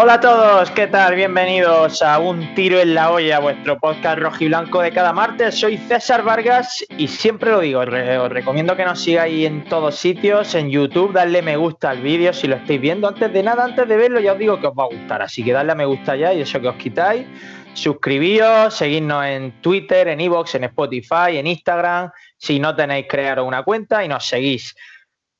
Hola a todos, ¿qué tal? Bienvenidos a Un Tiro en la Olla, vuestro podcast rojiblanco de cada martes. Soy César Vargas y siempre lo digo, os recomiendo que nos sigáis en todos sitios, en YouTube, darle me gusta al vídeo si lo estáis viendo. Antes de nada, antes de verlo, ya os digo que os va a gustar, así que darle a me gusta ya y eso que os quitáis. Suscribíos, seguidnos en Twitter, en Evox, en Spotify, en Instagram. Si no tenéis, crearos una cuenta y nos seguís.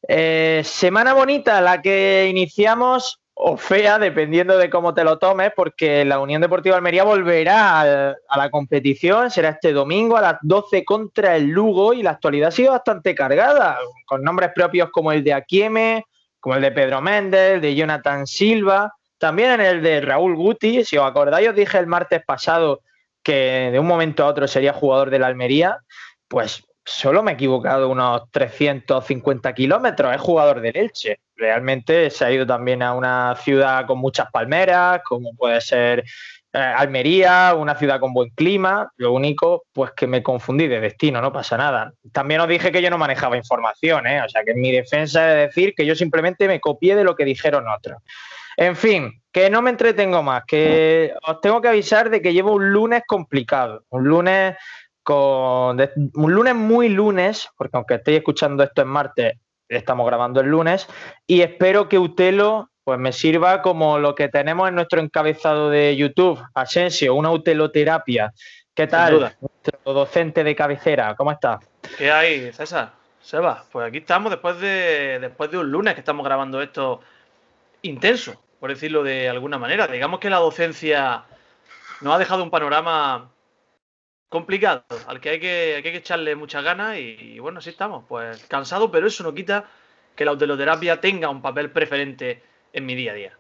Eh, semana bonita la que iniciamos o fea, dependiendo de cómo te lo tomes, porque la Unión Deportiva Almería volverá a, la competición, será este domingo a las 12 contra el Lugo y la actualidad ha sido bastante cargada, con nombres propios como el de Aquieme, como el de Pedro Méndez, de Jonathan Silva, también el de Raúl Guti, si os acordáis, os dije el martes pasado que de un momento a otro sería jugador de la Almería, pues solo me he equivocado unos 350 kilómetros, es jugador del Elche. Realmente se ha ido también a una ciudad con muchas palmeras, como puede ser eh, Almería, una ciudad con buen clima. Lo único, pues que me confundí de destino, no pasa nada. También os dije que yo no manejaba información, ¿eh? o sea que en mi defensa es decir que yo simplemente me copié de lo que dijeron otros. En fin, que no me entretengo más, que os tengo que avisar de que llevo un lunes complicado, un lunes con un lunes muy lunes, porque aunque estéis escuchando esto en martes, estamos grabando el lunes, y espero que Utelo pues me sirva como lo que tenemos en nuestro encabezado de YouTube, Asensio, una uteloterapia. ¿Qué tal? Nuestro docente de cabecera, ¿cómo está? ¿Qué hay, César? Seba, pues aquí estamos después de, después de un lunes que estamos grabando esto intenso, por decirlo de alguna manera. Digamos que la docencia nos ha dejado un panorama complicado, al que hay que, que, echarle muchas ganas y, bueno, así estamos. Pues cansado, pero eso no quita que la autoterapia tenga un papel preferente en mi día a día.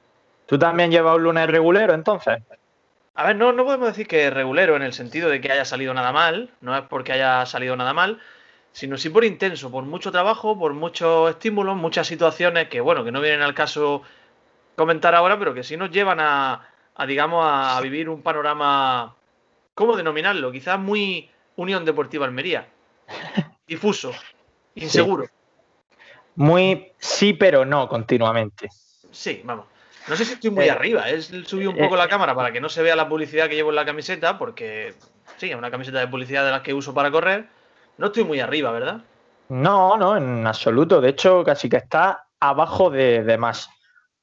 ¿Tú también llevas un lunes regulero entonces? A ver, no, no podemos decir que regulero en el sentido de que haya salido nada mal, no es porque haya salido nada mal, sino sí por intenso, por mucho trabajo, por muchos estímulos, muchas situaciones que, bueno, que no vienen al caso comentar ahora, pero que sí nos llevan a, a digamos, a vivir un panorama ¿cómo denominarlo? Quizás muy Unión Deportiva Almería. Difuso, inseguro. Muy sí, pero no continuamente. Sí, vamos. No sé si estoy muy eh, arriba, es subí un poco eh, la cámara para que no se vea la publicidad que llevo en la camiseta, porque sí, es una camiseta de publicidad de las que uso para correr. No estoy muy arriba, ¿verdad? No, no, en absoluto. De hecho, casi que está abajo de, más.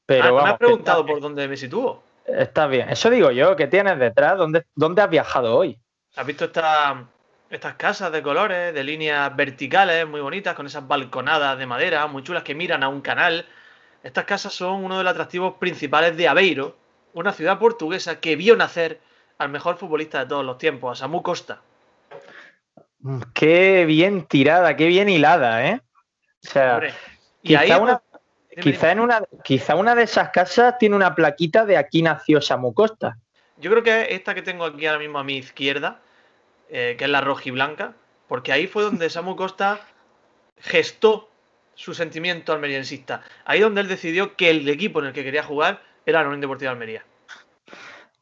Pero ah, me has preguntado por dónde me sitúo. Está bien. Eso digo yo, ¿qué tienes detrás? ¿Dónde, dónde has viajado hoy? ¿Has visto estas casas de colores, de líneas verticales muy bonitas, con esas balconadas de madera muy chulas que miran a un canal? Estas casas son uno de los atractivos principales de Aveiro, una ciudad portuguesa que vio nacer al mejor futbolista de todos los tiempos, a Samu Costa. Qué bien tirada, qué bien hilada, ¿eh? O sea, y ahí una, Quizá, en una, quizá una de esas casas tiene una plaquita de aquí nació Samu Costa. Yo creo que esta que tengo aquí ahora mismo a mi izquierda, eh, que es la rojiblanca, porque ahí fue donde Samu Costa gestó su sentimiento almeriensista. Ahí donde él decidió que el equipo en el que quería jugar era la Unión Deportiva de Almería.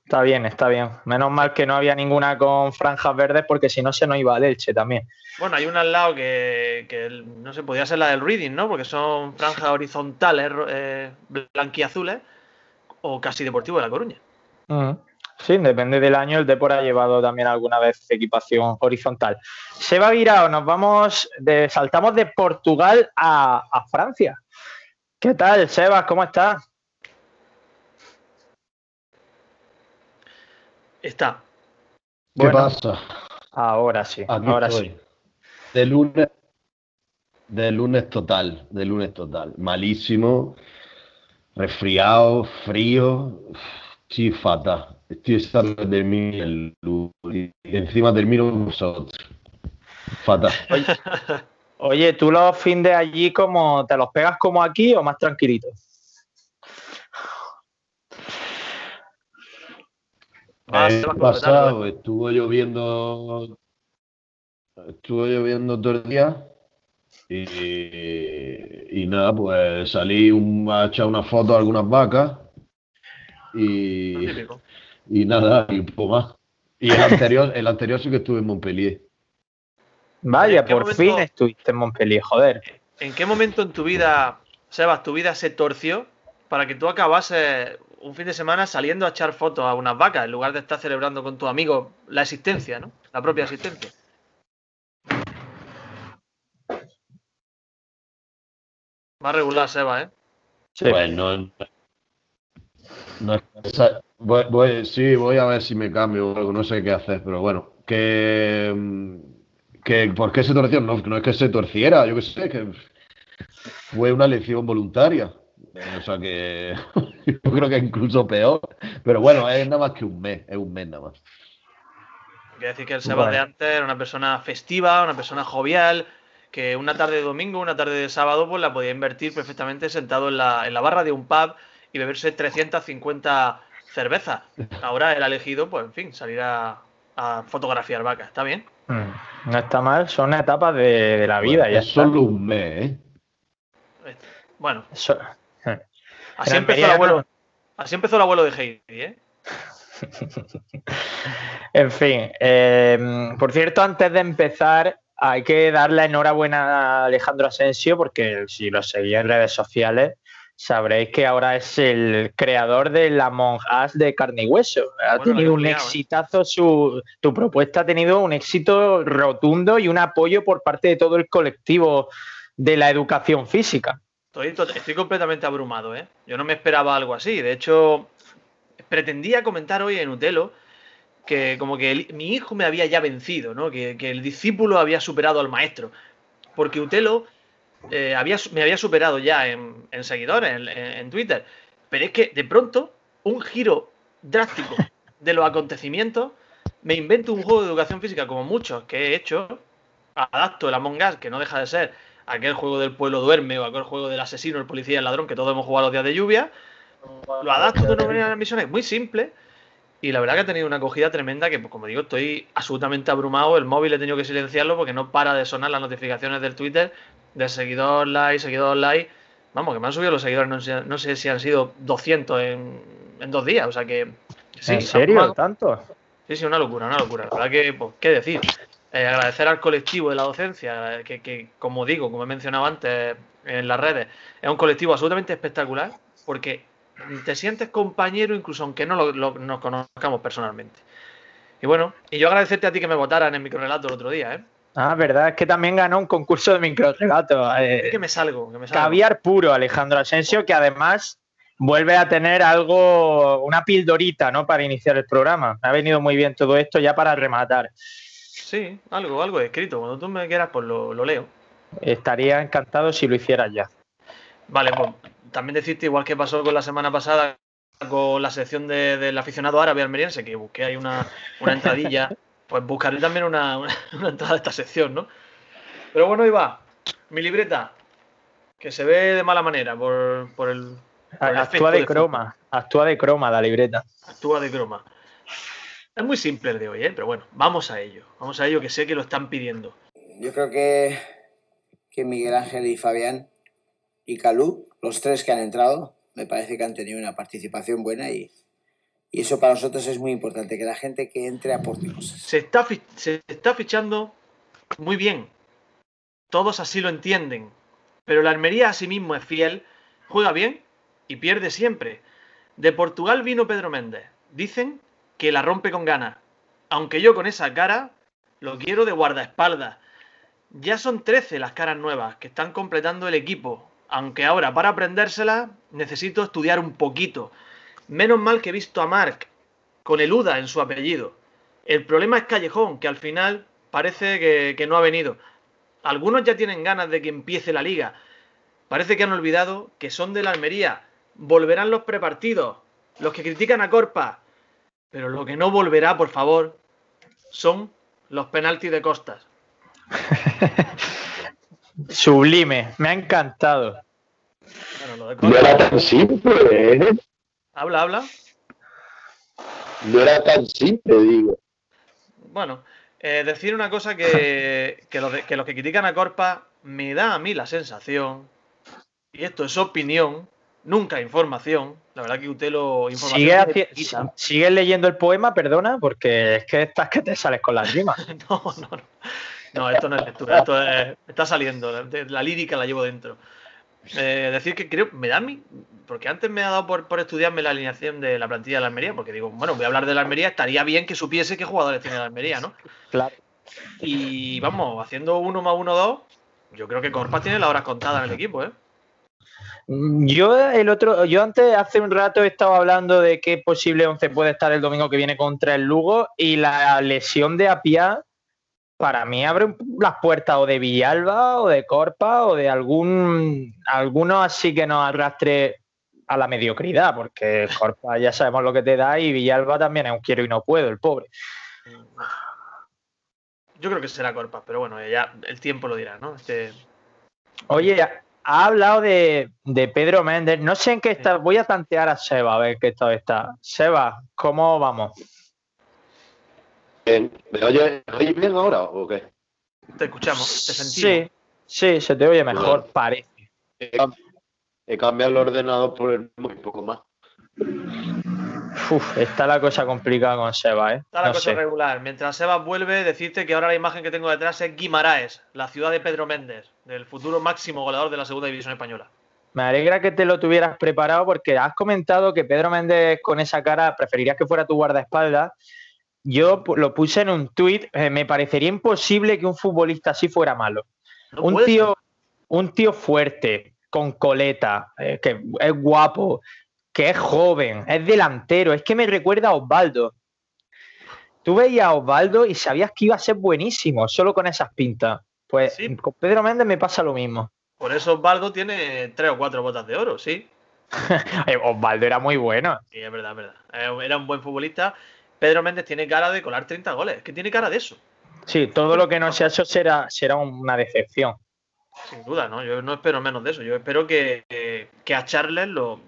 Está bien, está bien. Menos mal que no había ninguna con franjas verdes porque si no se nos iba al Elche también. Bueno, hay una al lado que, no sé, podía ser la del Reading, ¿no? Porque son franjas horizontales, eh, blanquiazules, o casi Deportivo de La Coruña. Sí, depende del año. El Depor ha llevado también alguna vez equipación horizontal. Seba Virao, nos vamos, de, saltamos de Portugal a, a Francia. ¿Qué tal, Seba? ¿Cómo estás? Está. ¿Qué pasa? Ahora sí, ahora sí. De lunes, de lunes total, de lunes total. Malísimo, resfriado, frío, sí, fatal. Estoy estando de termine el y encima termino con vosotros. Fatal. Oye, ¿tú los fines de allí como te los pegas como aquí o más tranquilitos? Ah, el pasado estuvo lloviendo. Estuvo lloviendo todo el día. Y, y nada, pues salí un- a echar una foto a algunas vacas. Y, Típico. y nada, y un poco más. Y el anterior, el anterior sí que estuve en Montpellier. Vaya, ¿En qué por momento- fin estuviste en Montpellier, joder. ¿En qué momento en tu vida, Sebas, tu vida se torció para que tú acabases un fin de semana saliendo a echar fotos a unas vacas en lugar de estar celebrando con tu amigo la existencia, ¿no? La propia existencia. Va a regular, Sebas, ¿eh? Sí. Pues no. no es- esa- voy, voy- sí, voy a ver si me cambio o algo, no sé qué hacer, pero bueno, que. que ¿Por qué se torció? No, no es que se torciera, yo qué sé, que fue una elección voluntaria. O sea que yo creo que incluso peor. Pero bueno, es nada más que un mes, es un mes nada más. Quiere decir que el Bueno. de antes era una persona festiva, una persona jovial, que una tarde de domingo, una tarde de sábado, pues la podía invertir perfectamente sentado en la, en la barra de un pub y beberse 350 cervezas. Ahora él ha elegido, pues en fin, salir a, a fotografiar vacas. ¿Está bien? Mm, No está mal, son etapas de, de la vida. Bueno, ya es está. solo un mes, ¿eh? Bueno, Eso- así empezó, el abuelo, así empezó el abuelo de Heidi, ¿eh? En fin, eh, por cierto, antes de empezar, hay que darle enhorabuena a Alejandro Asensio, porque si lo seguís en redes sociales, sabréis que ahora es el creador de la Among Us de carne y hueso. Ha Bueno, la tenido un ¿eh? exitazo, su, tu propuesta ha tenido un éxito rotundo y un apoyo por parte de todo el colectivo de la educación física. Estoy, to- estoy completamente abrumado, ¿eh? Yo no me esperaba algo así. De hecho, pretendía comentar hoy en Utelo que como que mi hijo me había ya vencido, ¿no? Que, el discípulo había superado al maestro. Porque Utelo eh, me había superado ya en, seguidores, en Twitter. Pero es que de pronto, un giro drástico de los acontecimientos, me invento un juego de educación física como muchos que he hecho, adapto el Among Us, que no deja de ser aquel juego del pueblo duerme o aquel juego del asesino, el policía, el ladrón, que todos hemos jugado los días de lluvia, lo adapto de una manera a las misiones muy simple y la verdad que ha tenido una acogida tremenda que, pues, como digo, estoy absolutamente abrumado. El móvil he tenido que silenciarlo porque no para de sonar las notificaciones del Twitter de seguidor like, seguidor like. Vamos, que me han subido los seguidores, no sé, no sé si han sido 200 en, en dos días. O sea que... sí, ¿En serio? abrumado. ¿Tanto? Sí, sí, una locura, una locura. La verdad que, pues, ¿qué decir? Eh, agradecer al colectivo de la docencia, que, que, como digo, como he mencionado antes en las redes, es un colectivo absolutamente espectacular, porque te sientes compañero incluso aunque no lo, lo- nos conozcamos personalmente. Y bueno, y yo agradecerte a ti que me votaras en el microrelato el otro día, ¿eh? Ah, verdad, es que también ganó un concurso de microregato. Es Eh, que me salgo, que me salgo. caviar puro, Alejandro Asensio, que además vuelve a tener algo, una pildorita, ¿no? Para iniciar el programa. Me ha venido muy bien todo esto ya para rematar. Sí, algo, algo escrito. Cuando tú me quieras, pues lo, lo leo. Estaría encantado si lo hicieras ya. Vale, pues también decirte, igual que pasó con la semana pasada con la sección de- del aficionado árabe almeriense, que busqué ahí una, una entradilla, pues buscaré también una, una- una entrada de esta sección, ¿no? Pero bueno, va. Mi libreta, que se ve de mala manera por, por el. por el Actúa de de croma, actúa de croma la libreta. Actúa de croma. Es muy simple el de hoy, ¿eh? Pero bueno, vamos a ello. Vamos a ello, que sé que lo están pidiendo. Yo creo que, que Miguel Ángel y Fabián y Calú, los tres que han entrado, me parece que han tenido una participación buena y, y eso para nosotros es muy importante, que la gente que entre aporte cosas. se está, se está fichando muy bien. Todos así lo entienden. Pero la Almería a sí mismo es fiel, juega bien y pierde siempre. De Portugal vino Pedro Méndez. Dicen que la rompe con ganas. Aunque yo con esa cara lo quiero de guardaespaldas. Ya son 13 las caras nuevas que están completando el equipo. Aunque ahora para aprendérselas necesito estudiar un poquito. Menos mal que he visto a Marc con el UDA en su apellido. El problema es Callejón, que al final parece que, que no ha venido. Algunos ya tienen ganas de que empiece la liga. Parece que han olvidado que son de la Almería. Volverán los prepartidos, los que critican a Corpa. Pero lo que no volverá, por favor, son los penaltis de Costas. Sublime, me ha encantado. Bueno, lo de No era tan simple, ¿eh? Habla, habla. No era tan simple, digo. Bueno, eh, decir una cosa que, que, los de- que los que critican a Corpa me da a mí la sensación, y esto es opinión, nunca información, la verdad que usted lo información Sigue, sigues leyendo el poema, perdona, porque es que estás que te sales con las rimas. No, no, no. No, esto no es lectura, esto es- está saliendo, la, lírica la llevo dentro. Eh, decir que creo, me da mí, porque antes me ha dado por, por estudiarme la alineación de la plantilla de la Almería, porque digo, bueno, voy a hablar de la Almería, estaría bien que supiese qué jugadores tiene la Almería, ¿no? Claro. Y vamos, haciendo uno más uno, dos, yo creo que Corpas tiene las horas contadas en el equipo, ¿eh? Yo el otro, yo antes hace un rato estaba hablando de qué posible 11 puede estar el domingo que viene contra el Lugo y la lesión de Apia para mí abre las puertas o de Villalba o de Corpa o de algún alguno así que nos arrastre a la mediocridad, porque Corpa ya sabemos lo que te da y Villalba también es un quiero y no puedo, el pobre. Yo creo que será Corpas, pero bueno, ya el tiempo lo dirá, ¿no? Este, Oye, ha hablado de, de Pedro Méndez. No sé en qué está. Voy a tantear a Seba a ver qué estado está. Seba, ¿cómo vamos? Bien. ¿Me oyes ¿me oyes bien ahora o qué? te escuchamos, te sentimos. Sí, sí, se te oye mejor, Bueno. parece. He cambiado el ordenador por el muy poco más. Uf, está la cosa complicada con Seba, ¿eh? Está la No cosa sé. regular. Mientras Sebas vuelve, decirte que ahora la imagen que tengo detrás es Guimaraes, la ciudad de Pedro Méndez, del futuro máximo goleador de la segunda división española. Me alegra que te lo tuvieras preparado porque has comentado que Pedro Méndez con esa cara preferirías que fuera tu guardaespaldas. Yo lo puse en un tuit. eh, me parecería imposible que un futbolista así fuera malo. No un tío, un tío fuerte, con coleta, eh, que es guapo, que es joven, es delantero. Es que me recuerda a Osvaldo. Tú veías a Osvaldo y sabías que iba a ser buenísimo, solo con esas pintas. Pues Sí. con Pedro Méndez me pasa lo mismo. Por eso Osvaldo tiene tres o cuatro botas de oro, sí. Eh, Osvaldo era muy bueno. Sí, es verdad, es verdad. Eh, Era un buen futbolista. Pedro Méndez tiene cara de colar 30 goles. Es que tiene cara de eso. Sí, todo lo que no sea eso será, será una decepción. Sin duda, ¿no? Yo no espero menos de eso. Yo espero que, que- que a Charles lo,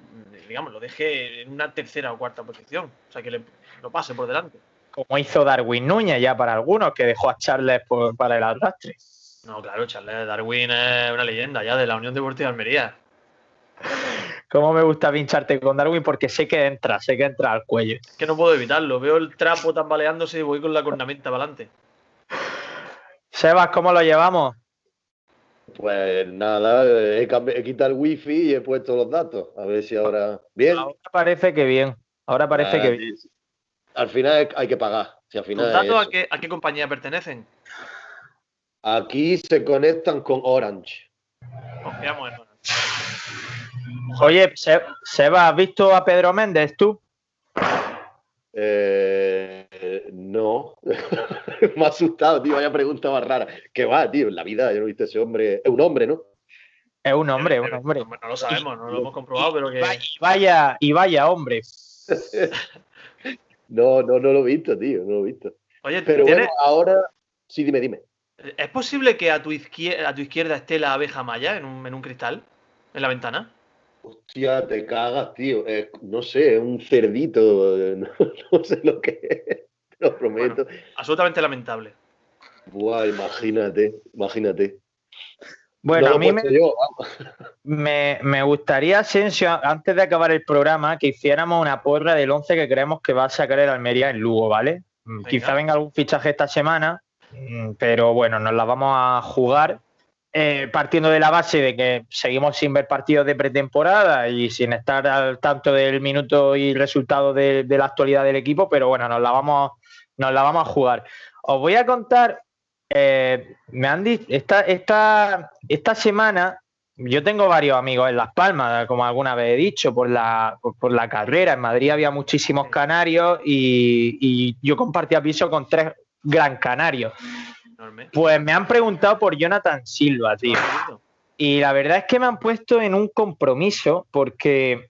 digamos, lo deje en una tercera o cuarta posición. O sea, que le, lo pase por delante. Como hizo Darwin Núñez ya para algunos, que dejó a Charles por- para el arrastre. No, claro, Charles Darwin es una leyenda ya de la Unión Deportiva de Almería. Cómo me gusta pincharte con Darwin porque sé que entra, sé que entra al cuello. Es que no puedo evitarlo. Veo el trapo tambaleándose y voy con la cornamenta para adelante. Sebas, ¿cómo lo llevamos? Pues nada, he, cambi- he quitado el wifi y he puesto los datos. A ver si ahora. Bien. Ahora parece que bien. Ahora parece Ah, que bien. sí. Al final hay que pagar. Si al final ¿Los datos a qué, a qué compañía pertenecen? Aquí se conectan con Orange. Confiamos en Oye, Se- Sebas, ¿has visto a Pedro Méndez tú? Eh, no. Me ha asustado, tío. Vaya pregunta más rara. ¿Qué va, tío? En la vida yo no he visto a ese hombre. Es un hombre, ¿no? Es un hombre, un hombre. No, no lo sabemos, no lo hemos comprobado, pero que. Y vaya, y vaya hombre. No, no, no lo he visto, tío. No lo he visto. Oye, Pero ¿tienes- bueno, ahora. Sí, dime, dime. ¿es posible que a tu, izquierda, a tu izquierda esté la abeja maya en un, en un cristal? ¿En la ventana? Hostia, te cagas, tío. Eh, no sé, es un cerdito. eh, No, no sé lo que es. Te lo prometo. Absolutamente lamentable. Buah, imagínate, imagínate. Bueno, No a mí me, me, me gustaría, Asensio, antes de acabar el programa, que hiciéramos una porra del 11 que creemos que va a sacar el Almería en Lugo, ¿vale? Mm, Venga. Quizá venga algún fichaje esta semana, mm, pero bueno, nos la vamos a jugar eh, partiendo de la base de que seguimos sin ver partidos de pretemporada y sin estar al tanto del minuto y resultado de, la actualidad del equipo, pero bueno, nos la vamos, nos la vamos a jugar. Os voy a contar, eh, me han dicho, esta, esta, esta semana yo tengo varios amigos en Las Palmas, como alguna vez he dicho, por la, por, por la carrera. En Madrid había muchísimos canarios y, y yo compartía piso con tres gran canarios. Enorme. Pues me han preguntado por Jonathan Silva, tío. Y la verdad es que me han puesto en un compromiso porque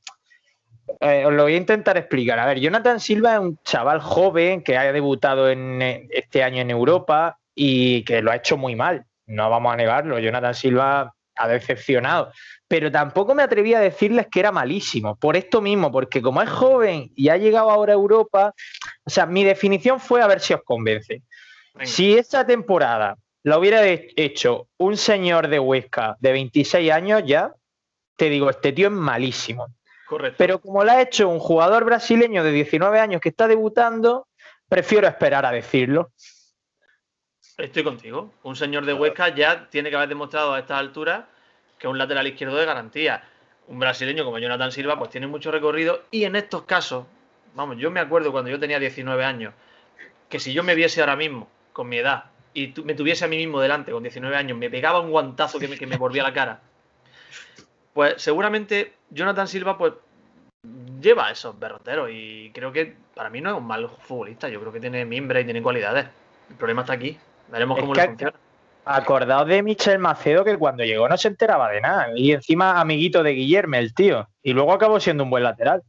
eh, os lo voy a intentar explicar. A ver, Jonathan Silva es un chaval joven que ha debutado en, eh, este año en Europa y que lo ha hecho muy mal. No vamos a negarlo. Jonathan Silva ha decepcionado. Pero tampoco me atreví a decirles que era malísimo, por esto mismo, porque como es joven y ha llegado ahora a Europa, o sea, mi definición fue a ver si os convence. Si esta temporada la hubiera hecho un señor de Huesca de 26 años ya, te digo, este tío es malísimo. Correcto. Pero como la ha hecho un jugador brasileño de 19 años que está debutando, prefiero esperar a decirlo. Estoy contigo. Un señor de Huesca ya tiene que haber demostrado a estas alturas que un lateral izquierdo de garantía. Un brasileño como Jonathan Silva, pues tiene mucho recorrido y en estos casos, vamos, yo me acuerdo cuando yo tenía 19 años, que si yo me viese ahora mismo, con mi edad, y me tuviese a mí mismo delante con 19 años, me pegaba un guantazo que me, que me volvía la cara, pues seguramente Jonathan Silva, pues lleva esos berroteros y creo que para mí no es un mal futbolista, yo creo que tiene mimbre y tiene cualidades. El problema está aquí, veremos cómo le funciona. Acordaos de Michel Macedo que cuando llegó no se enteraba de nada. Y encima amiguito de Guillermo, el tío. Y luego acabó siendo un buen lateral.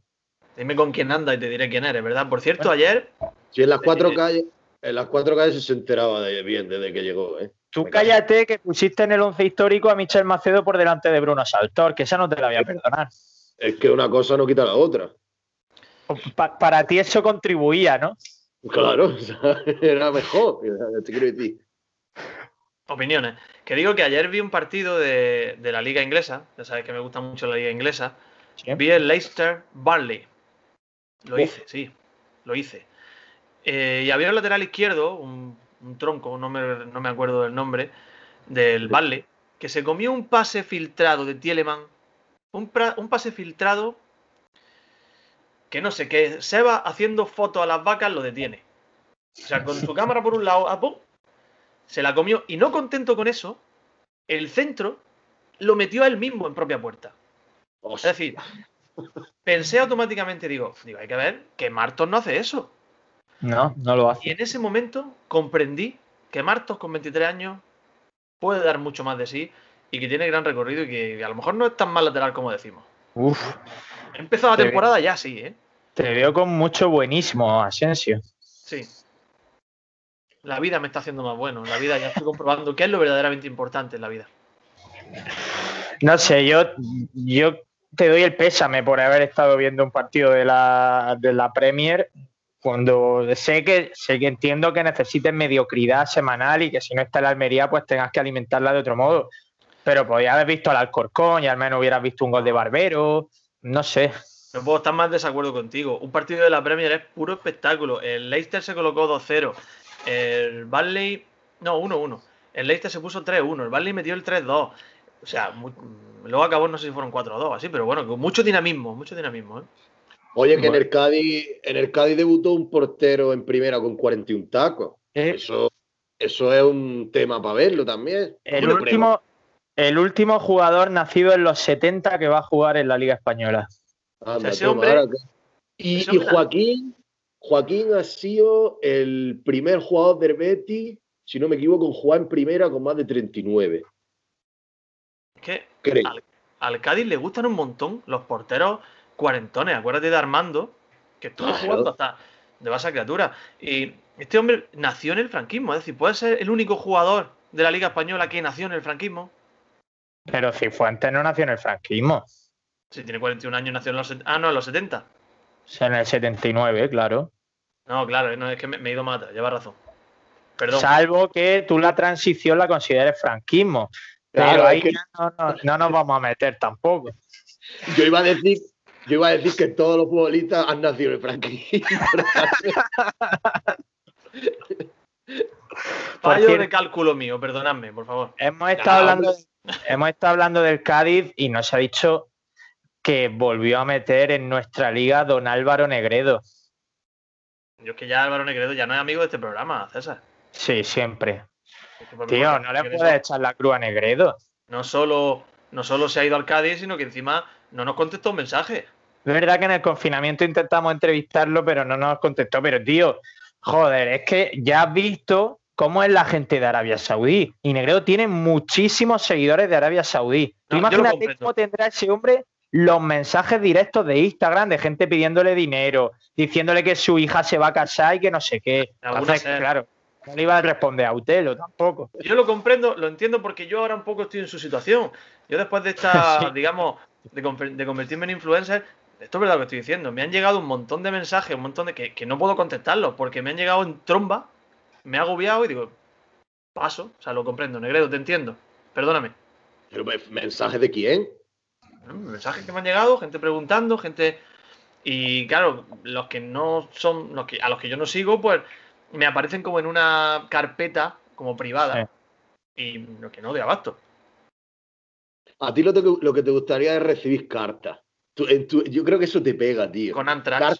Dime con quién anda y te diré quién eres, ¿verdad? Por cierto, ayer. Sí, en las cuatro calles, en las cuatro calles se enteraba de bien desde que llegó, ¿eh? Tú cállate que pusiste en el once histórico a Michel Macedo por delante de Bruno Saltor, que esa no te la voy a perdonar. Es que una cosa no quita la otra. Pa para ti eso contribuía, ¿no? Claro, era mejor, te quiero decir opiniones. Que digo que ayer vi un partido de, la liga inglesa, ya sabes que me gusta mucho la liga inglesa. Vi el Leicester Barley. Lo hice, sí, lo hice. Eh, y había un lateral izquierdo, un, tronco, no me, acuerdo del nombre, del Barley, que se comió un pase filtrado de Tieleman. Un, un pase filtrado que no sé, que Seba haciendo fotos a las vacas lo detiene. O sea, con su cámara por un lado, a, se la comió y no contento con eso, el centro lo metió a él mismo en propia puerta. Es decir, pensé automáticamente, digo, digo, hay que ver que Martos no hace eso. No, no lo hace. Y en ese momento comprendí que Martos con 23 años puede dar mucho más de sí y que tiene gran recorrido y que a lo mejor no es tan mal lateral como decimos. Uf. Empezó la temporada ya sí, ¿eh? Te veo con mucho buenísimo, Asensio. Sí, la vida me está haciendo más bueno. La vida ya estoy comprobando qué es lo verdaderamente importante en la vida. No sé, yo, yo te doy el pésame por haber estado viendo un partido de la, de la Premier cuando sé que, sé que entiendo que necesites mediocridad semanal y que si no está la Almería, pues tengas que alimentarla de otro modo. Pero podías haber visto al Alcorcón y al menos hubieras visto un gol de Barbero. No sé. No puedo estar más desacuerdo contigo. Un partido de la Premier es puro espectáculo. El Leicester se colocó 2-0. El Barley, no, 1-1. El Leicester se puso 3-1. El Barley metió el 3-2. O sea, luego acabó, no sé si fueron 4-2, así, pero bueno, con mucho dinamismo, mucho dinamismo. ¿eh? Oye, que en el Cádiz, en el Cádiz debutó un portero en primera con 41 tacos. ¿Eh? Eso, eso es un tema para verlo también. El último, el último jugador nacido en los 70 que va a jugar en la Liga Española. y, y, Joaquín, Joaquín ha sido el primer jugador del Betis, si no me equivoco, en jugar en primera con más de 39. Es que al, Cádiz le gustan un montón los porteros cuarentones. Acuérdate de Armando, que estuvo jugando hasta de base criatura. Y este hombre nació en el franquismo, es decir, puede ser el único jugador de la Liga Española que nació en el franquismo. Pero Cifuentes no nació en el franquismo. Sí, tiene 41 años, nació en los, ah, no, en los 70 en el 79, claro. No, claro, no, es que me, he ido más lleva razón. Perdón. Salvo que tú la transición la consideres franquismo. pero ahí no, nos vamos a meter tampoco. Yo iba a decir, yo iba a decir que todos los futbolistas han nacido en franquismo. Fallo de cálculo mío, perdonadme, por favor. Hemos estado, hablando, hemos estado hablando del Cádiz y nos ha dicho que volvió a meter en nuestra liga don Álvaro Negredo. Yo es que ya Álvaro Negredo ya no es amigo de este programa, César. Sí, siempre. Tío, no le puedes echar la cruz a Negredo. No solo, no solo se ha ido al Cádiz, sino que encima no nos contestó un mensaje. Es verdad que en el confinamiento intentamos entrevistarlo, pero no nos contestó. Pero, tío, joder, es que ya has visto cómo es la gente de Arabia Saudí. Y Negredo tiene muchísimos seguidores de Arabia Saudí. Tú imagínate cómo tendrá ese hombre los mensajes directos de Instagram de gente pidiéndole dinero, diciéndole que su hija se va a casar y que no sé qué. Claro. No le iba a responder a Utelo tampoco. Yo lo comprendo, lo entiendo porque yo ahora un poco estoy en su situación. Yo después de esta, digamos, de, convertirme en influencer, esto es verdad lo que estoy diciendo. Me han llegado un montón de mensajes, un montón de que, que no puedo contestarlos porque me han llegado en tromba, me ha agobiado y digo, paso, o sea, lo comprendo, Negredo, te entiendo. Perdóname. ¿Pero mensajes de quién? Mensajes que me han llegado, gente preguntando, gente. Y claro, los que no son, los que, a los que yo no sigo, pues me aparecen como en una carpeta como privada. Y lo que no de abasto. A ti lo, lo que te gustaría es recibir cartas. Yo creo que eso te pega, tío. Con Antrax.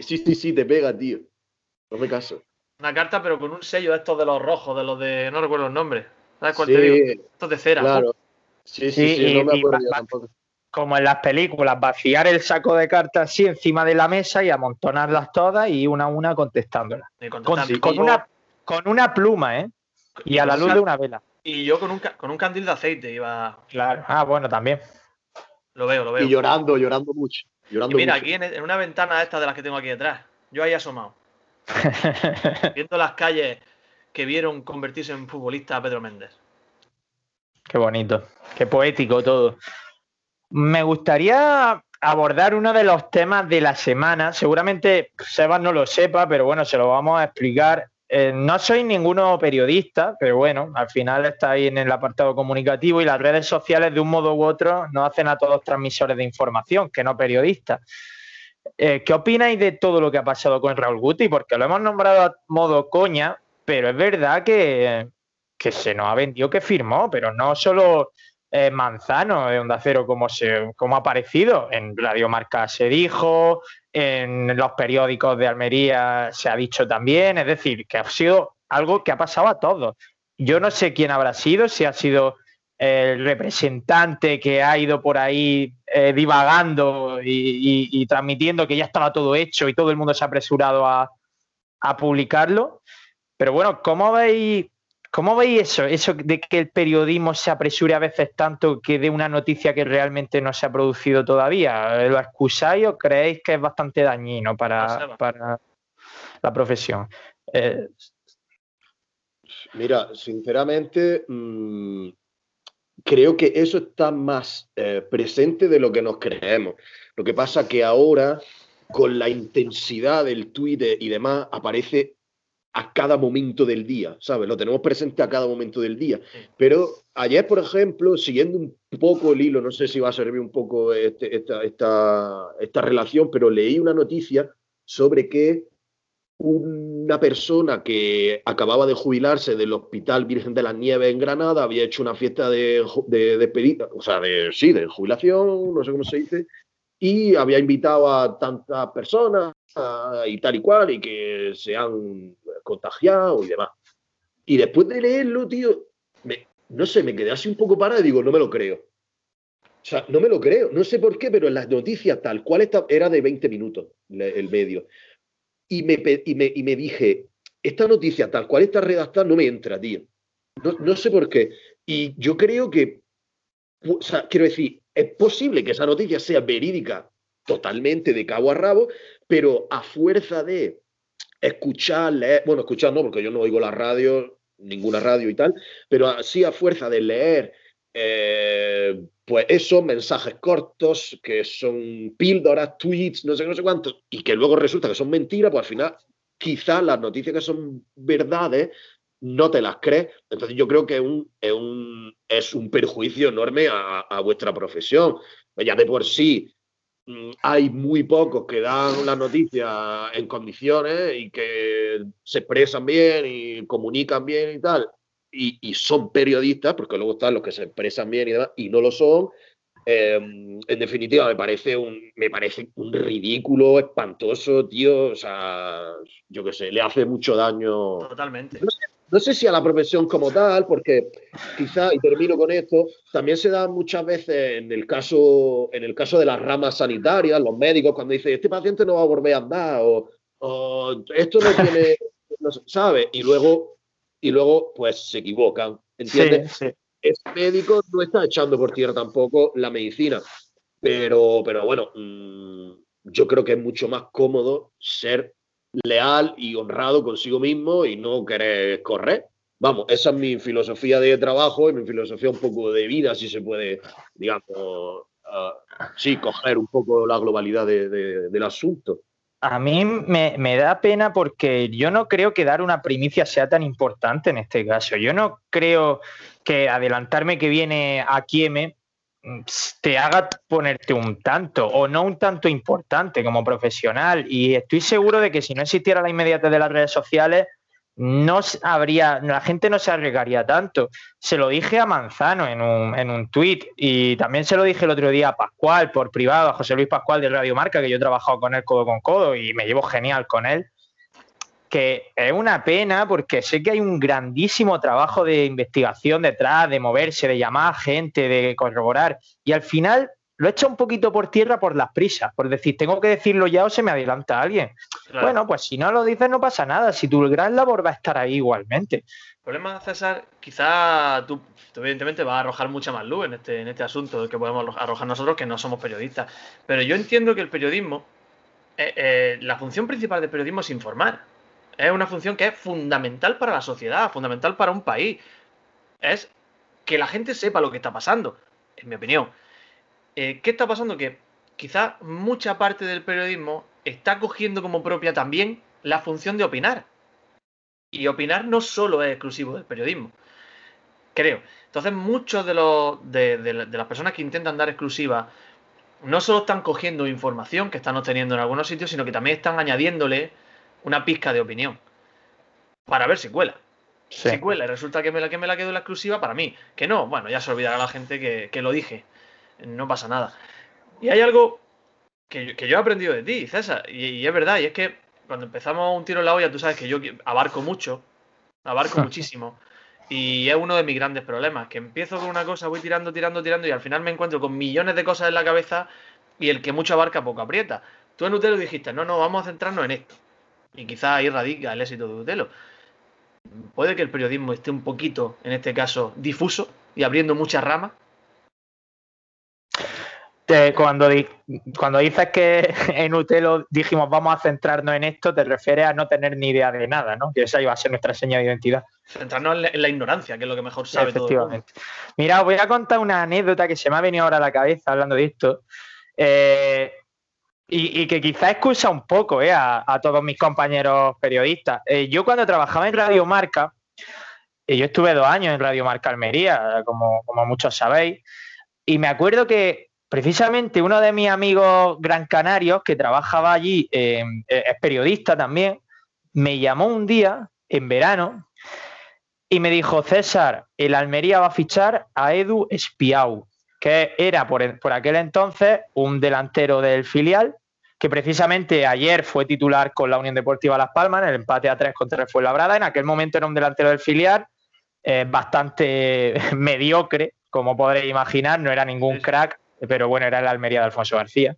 Sí, sí, sí, te pega, tío. No me caso. Una carta, pero con un sello de estos de los rojos, de los de. No recuerdo el nombre. ¿Sabes cuál te digo? Estos de cera. Claro. Sí, sí, sí, no me acuerdo tampoco. Como en las películas, vaciar el saco de cartas así encima de la mesa y amontonarlas todas y una a una contestándolas. Con, una, con una pluma, ¿eh? Y a la luz de una vela. Y yo con un, con un candil de aceite iba. Claro. Ah, bueno, también. Lo veo, lo veo. Y llorando, llorando mucho. Llorando y mira, aquí en, una ventana esta de las que tengo aquí detrás, yo ahí asomado. viendo las calles que vieron convertirse en futbolista a Pedro Méndez. Qué bonito, qué poético todo. Me gustaría abordar uno de los temas de la semana. Seguramente Sebas no lo sepa, pero bueno, se lo vamos a explicar. Eh, no soy ninguno periodista, pero bueno, al final está ahí en el apartado comunicativo y las redes sociales de un modo u otro nos hacen a todos transmisores de información, que no periodistas. Eh, ¿Qué opináis de todo lo que ha pasado con Raúl Guti? Porque lo hemos nombrado a modo coña, pero es verdad que, se nos ha vendido que firmó, pero no solo eh, Manzano de Onda Cero como, se, como ha aparecido. En Radio Marca se dijo, en los periódicos de Almería se ha dicho también, es decir, que ha sido algo que ha pasado a todos. Yo no sé quién habrá sido, si ha sido el representante que ha ido por ahí eh, divagando y, transmitiendo que ya estaba todo hecho y todo el mundo se ha apresurado a, publicarlo. Pero bueno, ¿cómo veis, ¿cómo veis eso? Eso de que el periodismo se apresure a veces tanto que de una noticia que realmente no se ha producido todavía. ¿Lo excusáis o creéis que es bastante dañino para, para la profesión? Eh, Mira, sinceramente, mm, creo que eso está más eh, presente de lo que nos creemos. Lo que pasa que ahora, con la intensidad del Twitter y demás, aparece a cada momento del día, ¿sabes? Lo tenemos presente a cada momento del día. Pero ayer, por ejemplo, siguiendo un poco el hilo, no sé si va a servir un poco este, esta, esta, esta relación, pero leí una noticia sobre que una persona que acababa de jubilarse del Hospital Virgen de las Nieves en Granada había hecho una fiesta de, de, o sea, de, sí, de jubilación, no sé cómo se dice, y había invitado a tantas personas y tal y cual, y que se han contagiado y demás. Y después de leerlo, tío, no sé, me quedé así un poco parado y digo, no me lo creo. O sea, no me lo creo, no sé por qué, pero en las noticias tal cual era de 20 minutos el medio y me, y me, y me dije, esta noticia tal cual está redactada no me entra, tío. No, no sé por qué. Y yo creo que, o sea, quiero decir, es posible que esa noticia sea verídica totalmente de cabo a rabo, pero a fuerza de escuchar, leer, bueno, escuchar no, porque yo no oigo la radio, ninguna radio y tal, pero así a fuerza de leer eh, pues esos mensajes cortos que son píldoras, tweets, no sé qué, no sé cuántos, y que luego resulta que son mentiras, pues al final quizás las noticias que son verdades no te las crees. Entonces yo creo que es un, es un, es un perjuicio enorme a, a, vuestra profesión. Ya de por sí hay muy pocos que dan las noticias en condiciones y que se expresan bien y comunican bien y tal y, son periodistas, porque luego están los que se expresan bien y demás, y no lo son. Eh, en definitiva, me parece un, me parece un ridículo, espantoso, tío. O sea, yo qué sé, le hace mucho daño. Totalmente. No sé, si a la profesión como tal, porque quizá, y termino con esto, también se da muchas veces en el caso, en el caso de las ramas sanitarias, los médicos, cuando dicen, este paciente no va a volver a andar, o, o esto no tiene, no, ¿sabe? Y luego y luego pues se equivocan. ¿Entiendes? Es médico no está echando por tierra tampoco la medicina. Pero, pero bueno, mm, yo creo que es mucho más cómodo ser leal y honrado consigo mismo y no querer correr. Vamos, esa es mi filosofía de trabajo y mi filosofía un poco de vida, si se puede, digamos, uh, sí, coger un poco la globalidad del asunto. A mí me, da pena porque yo no creo que dar una primicia sea tan importante en este caso. Yo no creo que adelantarme que viene a Kieme te haga ponerte un tanto o no un tanto importante como profesional. Y estoy seguro de que si no existiera la inmediatez de las redes sociales, no habría, la gente no se arriesgaría tanto. Se lo dije a Manzano en un, en un tuit y también se lo dije el otro día a Pascual por privado, a José Luis Pascual de Radio Marca, que yo he trabajado con él codo con codo y me llevo genial con él. Que es una pena porque sé que hay un grandísimo trabajo de investigación detrás, de moverse, de llamar a gente, de corroborar. Y al final lo he hecho un poquito por tierra por las prisas, por decir, tengo que decirlo ya o se me adelanta alguien. Bueno, pues si no lo dices no pasa nada, si tu gran labor va a estar ahí igualmente. El problema, César, quizá tú, evidentemente vas a arrojar mucha más luz en este, en este asunto que podemos arrojar nosotros que no somos periodistas, pero yo entiendo que el periodismo, eh, eh, la función principal del periodismo es informar. Es una función que es fundamental para la sociedad, fundamental para un país. Es que la gente sepa lo que está pasando, en mi opinión. Eh, ¿qué está pasando? Que quizás mucha parte del periodismo está cogiendo como propia también la función de opinar. Y opinar no solo es exclusivo del periodismo. Creo. Entonces, muchos de, los, de, las personas que intentan dar exclusiva no solo están cogiendo información que están obteniendo en algunos sitios, sino que también están añadiéndole una pizca de opinión. Para ver si cuela. Si cuela y resulta que me la, que me la quedo la exclusiva, para mí. Que no, bueno, ya se olvidará la gente que, que lo dije no pasa nada. Y hay algo que, yo he aprendido de ti, César, y, es verdad, y es que cuando empezamos un tiro en la olla, tú sabes que yo abarco mucho, abarco muchísimo, y es uno de mis grandes problemas, que empiezo con una cosa, voy tirando, tirando, tirando, y al final me encuentro con millones de cosas en la cabeza, y el que mucho abarca poco aprieta. Tú en Utelo dijiste, no, no, vamos a centrarnos en esto. Y quizás ahí radica el éxito de Utelo. Puede que el periodismo esté un poquito, en este caso, difuso y abriendo muchas ramas, cuando, cuando dices que en Utelo dijimos vamos a centrarnos en esto, te refieres a no tener ni idea de nada, ¿no? Que esa iba a ser nuestra señal de identidad. Centrarnos en la, ignorancia, que es lo que mejor sabe Efectivamente. Mira, os voy a contar una anécdota que se me ha venido ahora a la cabeza hablando de esto. Eh, y, que quizá excusa un poco eh, a, todos mis compañeros periodistas. Eh, yo cuando trabajaba en Radio Marca, yo estuve dos años en Radio Marca Almería, como, como muchos sabéis, y me acuerdo que precisamente uno de mis amigos gran canarios que trabajaba allí, eh, es periodista también, me llamó un día en verano y me dijo, César, el Almería va a fichar a Edu Espiau, que era por, por aquel entonces un delantero del filial, que precisamente ayer fue titular con la Unión Deportiva Las Palmas en el empate a tres contra el Fuenlabrada. En aquel momento era un delantero del filial eh, bastante mediocre, como podréis imaginar, no era ningún crack, pero bueno, era la Almería de Alfonso García.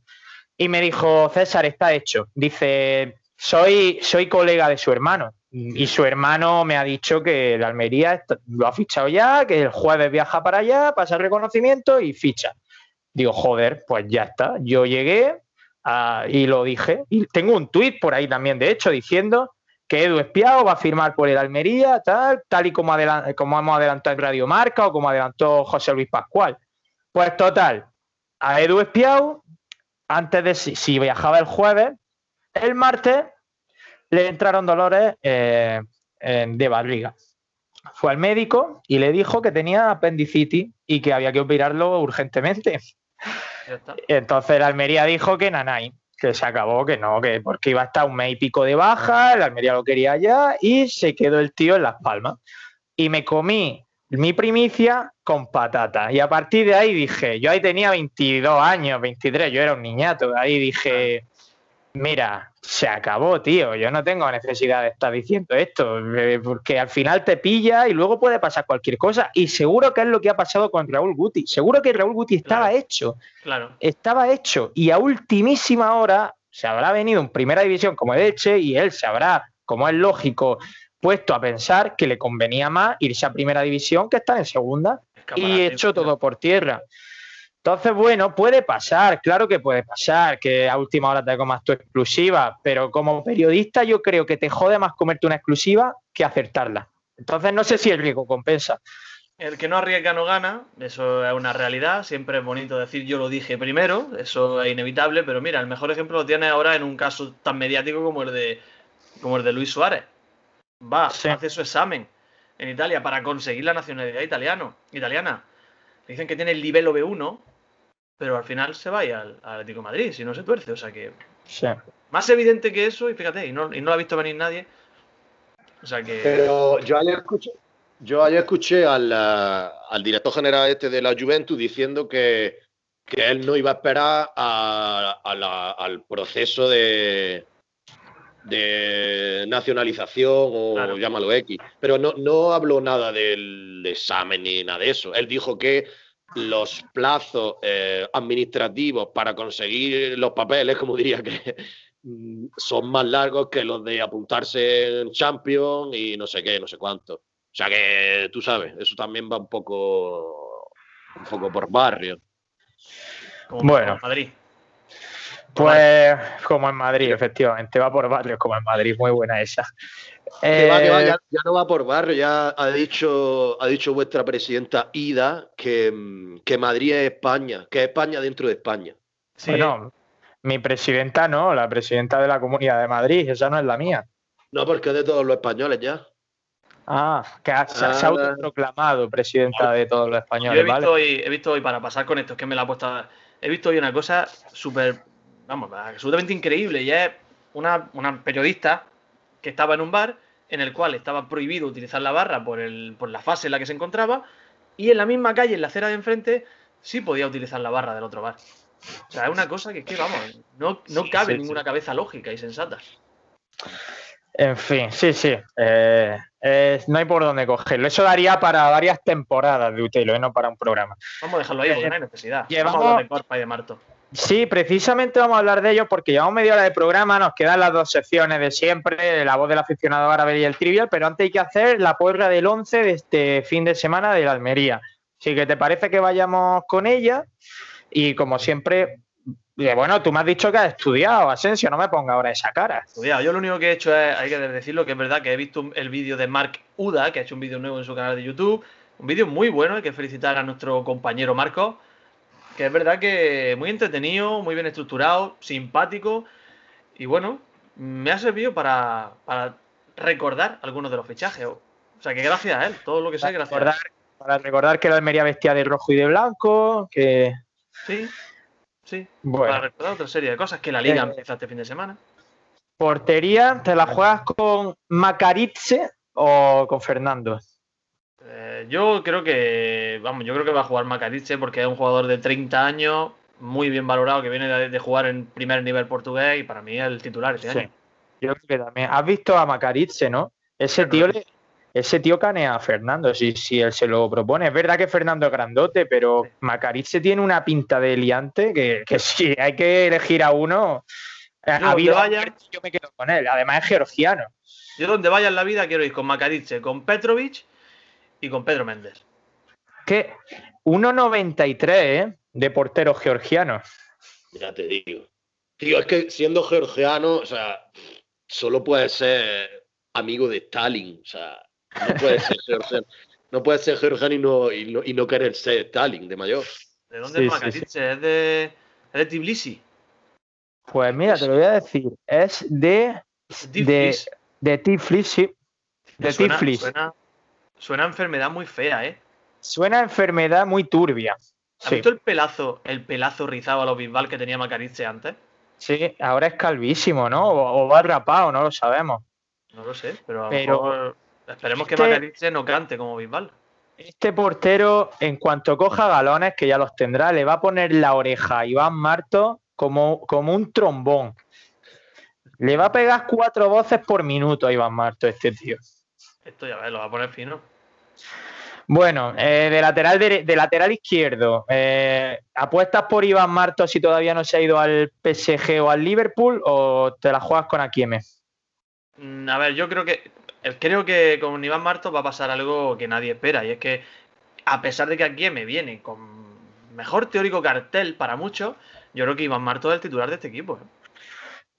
Y me dijo, César, está hecho. Dice, soy, soy colega de su hermano. Y su hermano me ha dicho que la Almería lo ha fichado ya, que el jueves viaja para allá, pasa el reconocimiento y ficha. Digo, joder, pues ya está. Yo llegué y lo dije. Y tengo un tuit por ahí también, de hecho, diciendo que Edu Espiao va a firmar por el Almería, tal, tal y como, como hemos adelantado en Radio Marca o como adelantó José Luis Pascual. Pues total, a Edu Espiau, antes de si, viajaba el jueves, el martes le entraron dolores eh, de barriga. Fue al médico y le dijo que tenía apendicitis y que había que operarlo urgentemente. Entonces la Almería dijo que nanay, que se acabó, que no, que porque iba a estar un mes y pico de baja, la Almería lo quería ya y se quedó el tío en Las Palmas. Y me comí mi primicia con patata. Y a partir de ahí dije, yo ahí tenía 22 años, 23, yo era un niñato. Ahí dije, mira, se acabó, tío. Yo no tengo necesidad de estar diciendo esto, eh, porque al final te pilla y luego puede pasar cualquier cosa. Y seguro que es lo que ha pasado con Raúl Guti. Seguro que Raúl Guti estaba hecho. Claro. Estaba hecho. Y a ultimísima hora se habrá venido en primera división como Eche y él se habrá, como es lógico, puesto a pensar que le convenía más irse a primera división que estar en segunda y hecho todo por tierra. Entonces, bueno, puede pasar, claro que puede pasar, que a última hora te comas tu exclusiva, pero como periodista yo creo que te jode más comerte una exclusiva que acertarla. Entonces, no sé si el riesgo compensa. El que no arriesga no gana, eso es una realidad, siempre es bonito decir yo lo dije primero, eso es inevitable, pero mira, el mejor ejemplo lo tiene ahora en un caso tan mediático como el de, como el de Luis Suárez. Va, hace su examen en Italia para conseguir la nacionalidad italiano, italiana. Dicen que tiene el nivel B1, pero al final se va al, Atlético de Madrid, si no se tuerce. O sea que. Más evidente que eso, y fíjate, y no, y no lo ha visto venir nadie. O sea que. Pero yo ayer escuché, yo ayer escuché al, al director general este de la Juventus diciendo que, que él no iba a esperar al proceso de, de nacionalización o llámalo X. Pero no, no habló nada del examen ni nada de eso. Él dijo que los plazos eh, administrativos para conseguir los papeles, como diría que mm, son más largos que los de apuntarse en Champions y no sé qué, no sé cuánto. O sea que tú sabes, eso también va un poco, un poco por barrio. bueno, Madrid. Pues como en Madrid, efectivamente, va por barrios como en Madrid, muy buena esa. Eh, ya, no va por barrio, ya ha dicho, ha dicho vuestra presidenta Ida que, que Madrid es España, que es España dentro de España. Sí. Bueno, mi presidenta no, la presidenta de la Comunidad de Madrid, esa no es la mía. No, porque es de todos los españoles ya. Ah, que se ha ah. autoproclamado presidenta de todos los españoles. Yo he visto, hoy, he visto hoy, para pasar con esto, es que me la ha puesto. He visto hoy una cosa súper vamos, absolutamente increíble. Y es una, periodista que estaba en un bar en el cual estaba prohibido utilizar la barra por, el, por la fase en la que se encontraba, y en la misma calle, en la acera de enfrente, sí podía utilizar la barra del otro bar. O sea, es una cosa que es que, vamos, no, no cabe ninguna cabeza lógica y sensata. En fin, sí, sí. Eh, no hay por dónde cogerlo. Eso daría para varias temporadas de Utelo, ¿eh? no para un programa. Vamos a dejarlo ahí porque no hay necesidad. Vamos a de Corpa y de Marto. Sí, precisamente vamos a hablar de ello porque llevamos media hora de programa, nos quedan las dos secciones de siempre, la voz del aficionado árabe y el trivial, pero antes hay que hacer la porra del 11 de este fin de semana de la Almería. Así que te parece que vayamos con ella y como siempre, eh, bueno, tú me has dicho que has estudiado, Asensio, no me ponga ahora esa cara. Estudiado, yo lo único que he hecho es, hay que decirlo, que es verdad que he visto el vídeo de Mark Uda, que ha hecho un vídeo nuevo en su canal de YouTube, un vídeo muy bueno, hay que felicitar a nuestro compañero Marco que es verdad que muy entretenido, muy bien estructurado, simpático y bueno, me ha servido para, recordar algunos de los fichajes. O sea, que gracias a él, todo lo que sé, gracias a él. Para recordar que la Almería vestía de rojo y de blanco, que... Sí, sí. Para recordar otra serie de cosas, que la liga eh, empieza este fin de semana. Portería, ¿te la juegas con Macaritze o con Fernando? Eh, yo creo que, vamos, yo creo que va a jugar Macariche porque es un jugador de 30 años, muy bien valorado, que viene de, jugar en primer nivel portugués y para mí es el titular este año. Yo creo que también. Has visto a Macariche, ¿no? Ese tío ese tío canea a Fernando, si, si él se lo propone. Es verdad que Fernando es grandote, pero Macariche tiene una pinta de liante que, que si hay que elegir a uno, eh, yo, vaya, yo me quedo con él. Además es georgiano. Yo donde vaya en la vida quiero ir con Macariche, con Petrovic y con Pedro Méndez. Que 1.93, ¿eh? De portero georgiano. Ya te digo. Tío, es que siendo georgiano, o sea, solo puede ser amigo de Stalin. O sea, no puede ser georgiano. No puede ser georgiano y no, y no, querer ser Stalin de mayor. ¿De dónde es? ¿Es, de, ¿Es de Tbilisi? Pues mira, te lo voy a decir. Es de. De, de Tiflis, sí. De Tiflis. Suena enfermedad muy fea, ¿eh? Suena enfermedad muy turbia. ¿Has visto el pelazo, el pelazo rizado a los Bisbal que tenía Macarice antes? Sí, ahora es calvísimo, ¿no? O, va rapado, no lo sabemos. No lo sé, pero, a esperemos que este Macarice no cante como Bisbal. Este portero, en cuanto coja galones, que ya los tendrá, le va a poner la oreja a Iván Marto como, como un trombón. Le va a pegar cuatro voces por minuto a Iván Marto, este tío. Esto ya ves, lo va a poner fino. Bueno, eh, de, lateral de, lateral izquierdo, eh, ¿apuestas por Iván Marto si todavía no se ha ido al PSG o al Liverpool o te la juegas con Akieme? Mm, a ver, yo creo que creo que con Iván Marto va a pasar algo que nadie espera y es que a pesar de que Akieme viene con mejor teórico cartel para muchos, yo creo que Iván Marto es el titular de este equipo. ¿eh?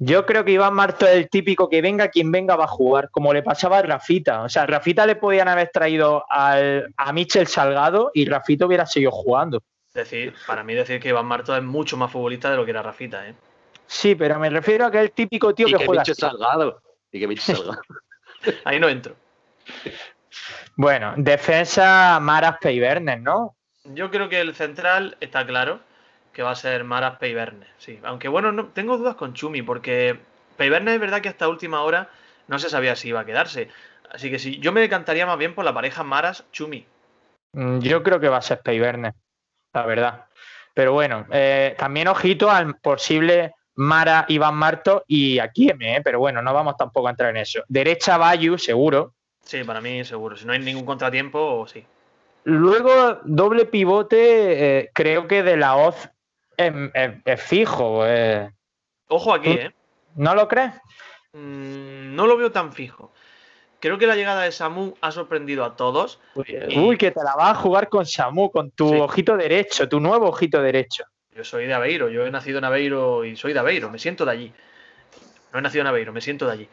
Yo creo que Iván Marto es el típico que venga quien venga va a jugar, como le pasaba a Rafita. O sea, a Rafita le podían haber traído al, a Michel Salgado y Rafita hubiera seguido jugando. Decir, para mí decir que Iván Marto es mucho más futbolista de lo que era Rafita, ¿eh? Sí, pero me refiero a que es el típico tío y que, que juega. Micho Salgado. Y que Micho Salgado. Ahí no entro. Bueno, defensa Maras Peibernes, ¿no? Yo creo que el central está claro que va a ser Maras Peibernes, sí. Aunque bueno, no, tengo dudas con Chumi, porque Peibernes es verdad que hasta última hora no se sabía si iba a quedarse. Así que sí, yo me decantaría más bien por la pareja Maras-Chumi. Mm, Yo creo que va a ser Peibernes, la verdad. Pero bueno, eh, también ojito al posible Mara Iván Marto y aquí M, ¿eh? pero bueno, no vamos tampoco a entrar en eso. Derecha Bayu, seguro. Sí, para mí seguro. Si no hay ningún contratiempo, sí. Luego, doble pivote, eh, creo que de la Oz es, es- es fijo. eh. Ojo aquí. ¿eh? ¿No lo crees? Mm, no lo veo tan fijo. Creo que la llegada de Samu ha sorprendido a todos. Y- Uy, que te la vas a jugar con Samu, con tu Sí. ojito derecho, tu nuevo ojito derecho. Yo soy de Aveiro, yo he nacido en Aveiro y soy de Aveiro, me siento de allí. No he nacido en Aveiro, me siento de allí.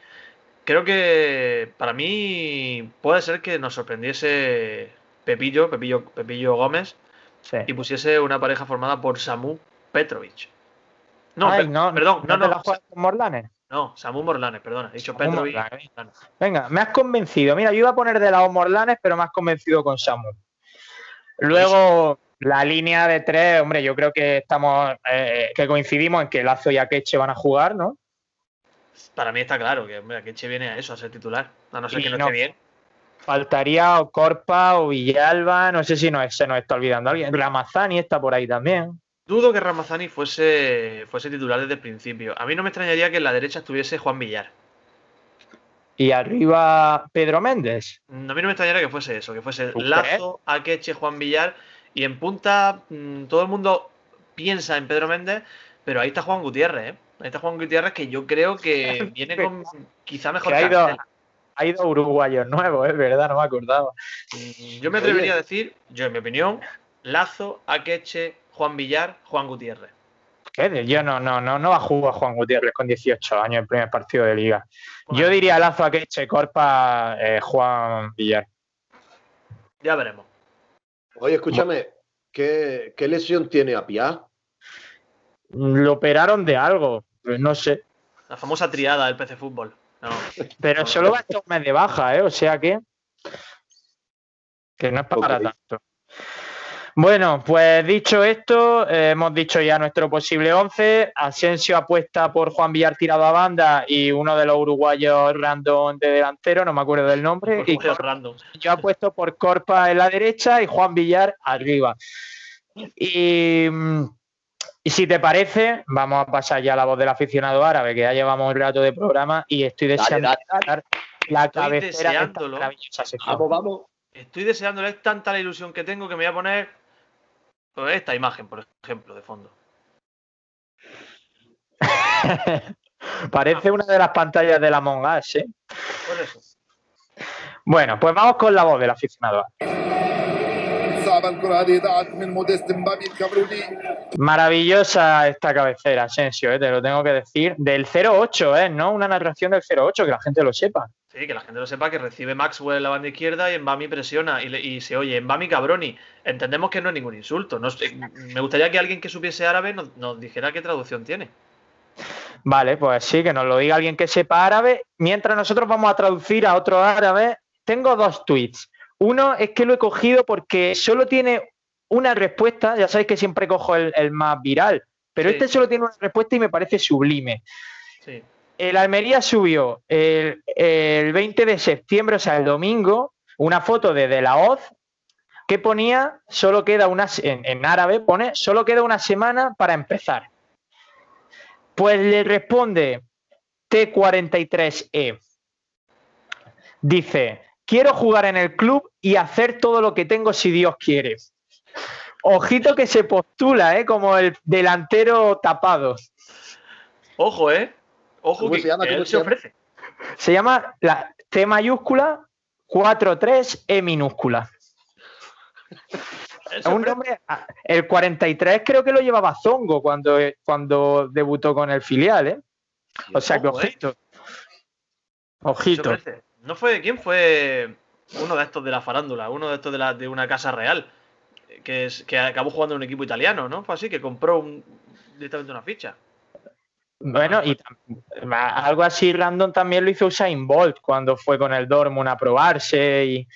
Creo que para mí puede ser que nos sorprendiese Pepillo, Pepillo, Pepillo Gómez, Sí. y pusiese una pareja formada por Samu Petrovic. No, Ay, no, perdón, no, ¿no te no, la juegas con Morlanes? no, Samu Morlanes, perdona, he dicho Samu Petrovic. Morlanes. Venga, me has convencido. Mira, yo iba a poner de lado Morlanes, pero me has convencido con Samu. Luego, la línea de tres, hombre, yo creo que estamos, eh, que coincidimos en que Lazo y Akeche van a jugar, ¿no? Para mí está claro que hombre, Akeche viene a eso, a ser titular, a no ser Y que no, no- esté bien. Faltaría o Corpa o Villalba, no sé si no, se nos está olvidando alguien. Ramazani está por ahí también. Dudo que Ramazani fuese, fuese titular desde el principio. A mí no me extrañaría que en la derecha estuviese Juan Villar. Y arriba Pedro Méndez. Mm, A mí no me extrañaría que fuese eso, que fuese ¿Tú Lazo, Akeche, Juan Villar y en punta mm, todo el mundo piensa en Pedro Méndez, pero ahí está Juan Gutiérrez, ¿eh? Ahí está Juan Gutiérrez que yo creo que viene con quizá mejor Que ha ido, ha ido uruguayos nuevos, es verdad, no me acordaba. Mm, Yo me atrevería a decir, yo en mi opinión, Lazo, Akeche, Juan Villar, Juan Gutiérrez. ¿Qué? Yo no, no, no, no va a jugar Juan Gutiérrez con 18 años el primer partido de liga. Yo diría Lazo Akeche, Corpa, eh, Juan Villar. Ya veremos. Oye, escúchame, ¿qué, qué lesión tiene Apiá? Lo operaron de algo, pues no sé. La famosa triada del PC Fútbol. No, Pero solo va a estar un mes de baja, ¿eh? O sea que. Que no es para tanto. Bueno, pues dicho esto, eh, hemos dicho ya nuestro posible 11. Asensio apuesta por Juan Villar tirado a banda y uno de los uruguayos random de delantero, no me acuerdo del nombre. Y Juegos random. yo apuesto por Corpa en la derecha y Juan Villar arriba. Y, y si te parece, vamos a pasar ya a la voz del aficionado árabe, que ya llevamos un rato de programa y estoy deseando dale. dar la Estoy cabecera de esta deseándolo. maravillosa sección. Vamos, vamos. Estoy deseándole es tanta la ilusión que tengo que me voy a poner esta imagen, por ejemplo, de fondo. Parece una de las pantallas de la Mongas, ¿eh? Bueno, pues vamos con la voz del aficionado. Maravillosa esta cabecera, Asensio, ¿eh? te lo tengo que decir. Del 08, ¿eh? ¿no? Una narración del 08, que la gente lo sepa. Sí, que la gente lo sepa que recibe Maxwell en la banda izquierda y Mbami presiona y, le- y se oye Mbami cabroni. Entendemos que no es ningún insulto. Me gustaría que alguien que supiese árabe nos, nos dijera qué traducción tiene. Vale, pues sí, que nos lo diga alguien que sepa árabe. Mientras nosotros vamos a traducir a otro árabe, tengo dos tweets. Uno es que lo he cogido porque solo tiene una respuesta. Ya sabéis que siempre cojo el, el más viral, pero Sí. este solo tiene una respuesta y me parece sublime. Sí. El Almería subió el, el 20 de septiembre, o sea, el domingo, una foto de De La Hoz que ponía, solo queda una, en, en árabe pone, solo queda una semana para empezar. Pues le responde T43E. Dice, quiero jugar en el club y hacer todo lo que tengo si Dios quiere. Ojito que se postula, ¿eh? Como el delantero tapado. Ojo, ¿eh? Ojo ¿Cómo que, se llama? que ¿Cómo él se ofrece. Se llama la T mayúscula 43 E minúscula. Es un nombre. ah, El 43 creo que lo llevaba Zongo cuando, cuando debutó con el filial, ¿eh? O sea que ¿eh? ojito. Ojito. ¿No fue quién fue uno de estos de la farándula? Uno de estos de, la, de una casa real. Que, es, que acabó jugando en un equipo italiano, ¿no? Fue así, que compró un- directamente una ficha. Bueno, y tam- algo así random también lo hizo Usain Bolt cuando fue con el Dortmund a probarse y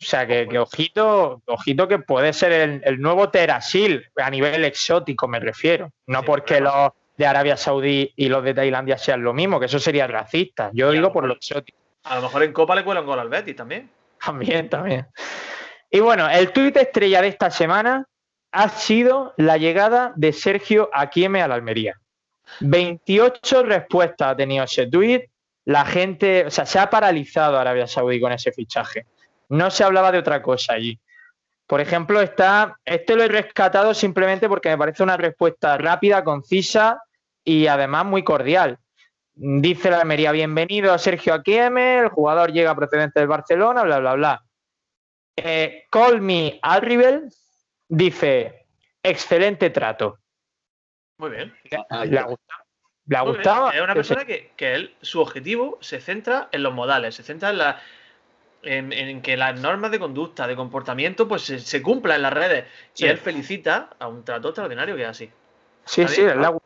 o sea que, que ojito, ojito que puede ser el, el nuevo Terasil a nivel exótico me refiero, no Sí, porque los de Arabia Saudí y los de Tailandia sean lo mismo, que eso sería racista. Yo digo lo por lo exótico A lo mejor en Copa le cuelan gol al Betis también. también, también. Y bueno, el tuit estrella de esta semana ha sido la llegada de Sergio Aquieme a la Almería. 28 respuestas ha tenido ese tuit. La gente, o sea, se ha paralizado Arabia Saudí con ese fichaje. No se hablaba de otra cosa allí. Por ejemplo, está, este lo he rescatado simplemente porque me parece una respuesta rápida, concisa y además muy cordial. Dice la Almería, bienvenido a Sergio Aquieme, el jugador llega procedente del Barcelona, bla, bla, bla. Eh, Call me Arribel dice, excelente trato. Muy bien. Ahí ¿Le ha está. gustado? ¿Le ha Muy bien. gustado? Es una persona que, que él, su objetivo se centra en los modales, se centra en, la, en, en que las normas de conducta, de comportamiento, pues se, se cumplan en las redes. Sí. Y él felicita a un trato extraordinario que es así. Sí, sí, bien, le ha gu-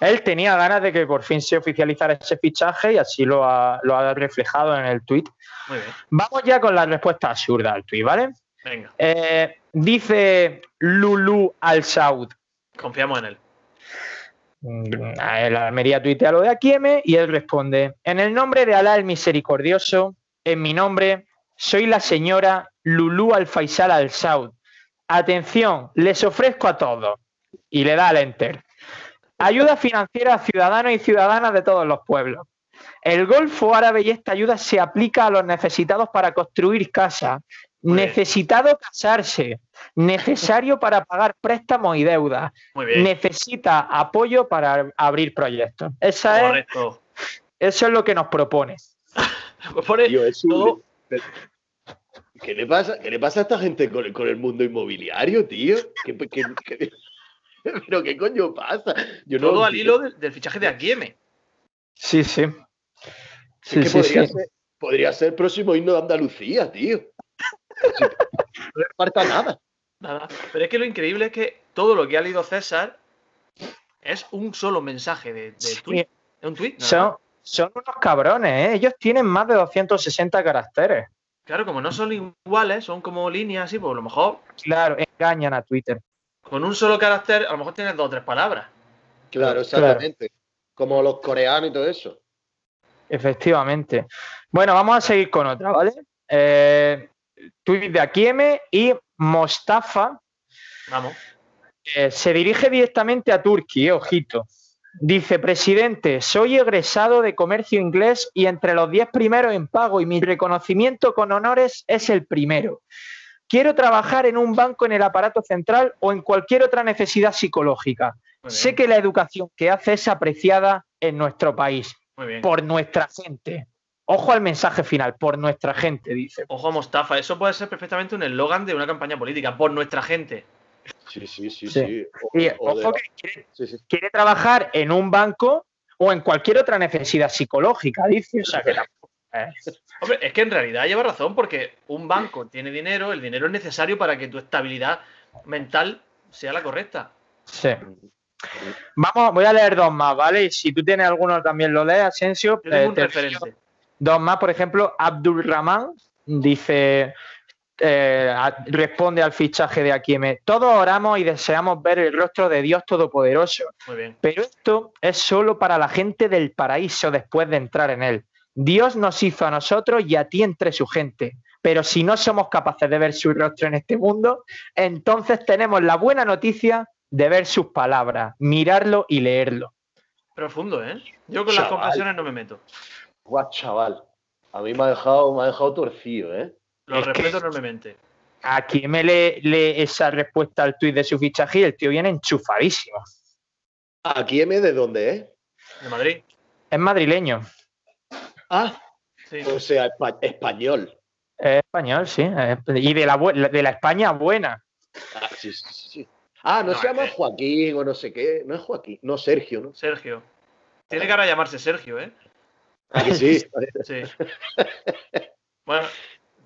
él tenía ganas de que por fin se oficializara ese fichaje y así lo ha, lo ha reflejado en el tuit. Muy bien. Vamos ya con la respuesta absurda al tuit, ¿vale? Venga, Eh, dice Lulu Al Saud. confiamos en él. Mm, El Almería tuitea lo de Aquieme y él responde: En el nombre de Alá el Misericordioso, en mi nombre, soy la señora Lulú Al Faisal Al Saud. Atención, les ofrezco a todos. Y le da al enter. Ayuda financiera a ciudadanos y ciudadanas de todos los pueblos. El Golfo Árabe y esta ayuda se aplica a los necesitados para construir casa, Muy bien. Necesitado casarse, necesario para pagar préstamos y deudas, Muy bien. necesita apoyo para abrir proyectos. Esa es, eso es lo que nos propone. Pone Tío, es un- todo- ¿Qué le pasa, ¿Qué le pasa a esta gente con, el- con el mundo inmobiliario, tío? ¿Qué, qué- qué- ¿Pero qué coño pasa? Yo no todo al hilo del, del fichaje de Aquieme. Sí, sí. Es Sí, que sí, podría, sí. Ser, podría ser el próximo himno de Andalucía, tío. No le falta nada. Nada. Pero es que lo increíble es que todo lo que ha leído César es un solo mensaje de, de Sí, tweet. Es un tweet. son unos cabrones, ¿eh? Ellos tienen más de 260 caracteres. Claro, como no son iguales, son como líneas así, pues a lo mejor Claro, engañan a Twitter. con un solo carácter, a lo mejor tienes dos o tres palabras. Claro, exactamente. Como los coreanos y todo eso. Efectivamente. Bueno, vamos a seguir con otra, ¿vale? Eh, tweet de Aquieme y Mostafa Vamos. eh, se dirige directamente a Turquía, eh, ojito. Dice, presidente, soy egresado de comercio inglés y entre los 10 primeros en pago y mi reconocimiento con honores es el primero. Quiero trabajar en un banco en el aparato central o en cualquier otra necesidad psicológica. Sé que la educación que hace es apreciada en nuestro país, por nuestra gente. Ojo al mensaje final, por nuestra gente, dice. Ojo a Mostafa, eso puede ser perfectamente un eslogan de una campaña política, por nuestra gente. Sí, sí, sí, Sí. sí. O- Y o de ojo que quiere, sí, sí. quiere trabajar en un banco o en cualquier otra necesidad psicológica, dice. O sea que tampoco es- Hombre, es que en realidad lleva razón porque un banco tiene dinero, el dinero es necesario para que tu estabilidad mental sea la correcta. Sí. Vamos, voy a leer dos más, ¿vale? Y si tú tienes alguno también lo lees, Asensio. Yo tengo eh, un te- referente. Dos más, por ejemplo, Abdul Rahman dice, eh, responde al fichaje de Aquieme. Todos oramos y deseamos ver el rostro de Dios Todopoderoso, Muy bien. pero esto es solo para la gente del paraíso después de entrar en él. Dios nos hizo a nosotros y a ti entre su gente. Pero si no somos capaces de ver su rostro en este mundo, entonces tenemos la buena noticia de ver sus palabras, mirarlo y leerlo. Profundo, ¿eh? Yo con las confesiones no me meto. Guau, chaval. A mí me ha dejado, me ha dejado torcido, ¿eh? Lo Es respeto enormemente. A quien me lee, lee esa respuesta al tuit de su fichaje y el tío viene enchufadísimo. ¿Aquí M de dónde, eh? De Madrid. Es madrileño. Ah, Sí. o sea, espa- español. Es español, sí. es- Y de la, de la España buena. Ah, sí, sí, sí, sí. Ah, no, No, se llama. Joaquín o no sé qué. No es Joaquín, no Sergio, ¿no? Sergio. Tiene que ahora llamarse Sergio, ¿eh? Ah, que sí. Sí. Bueno,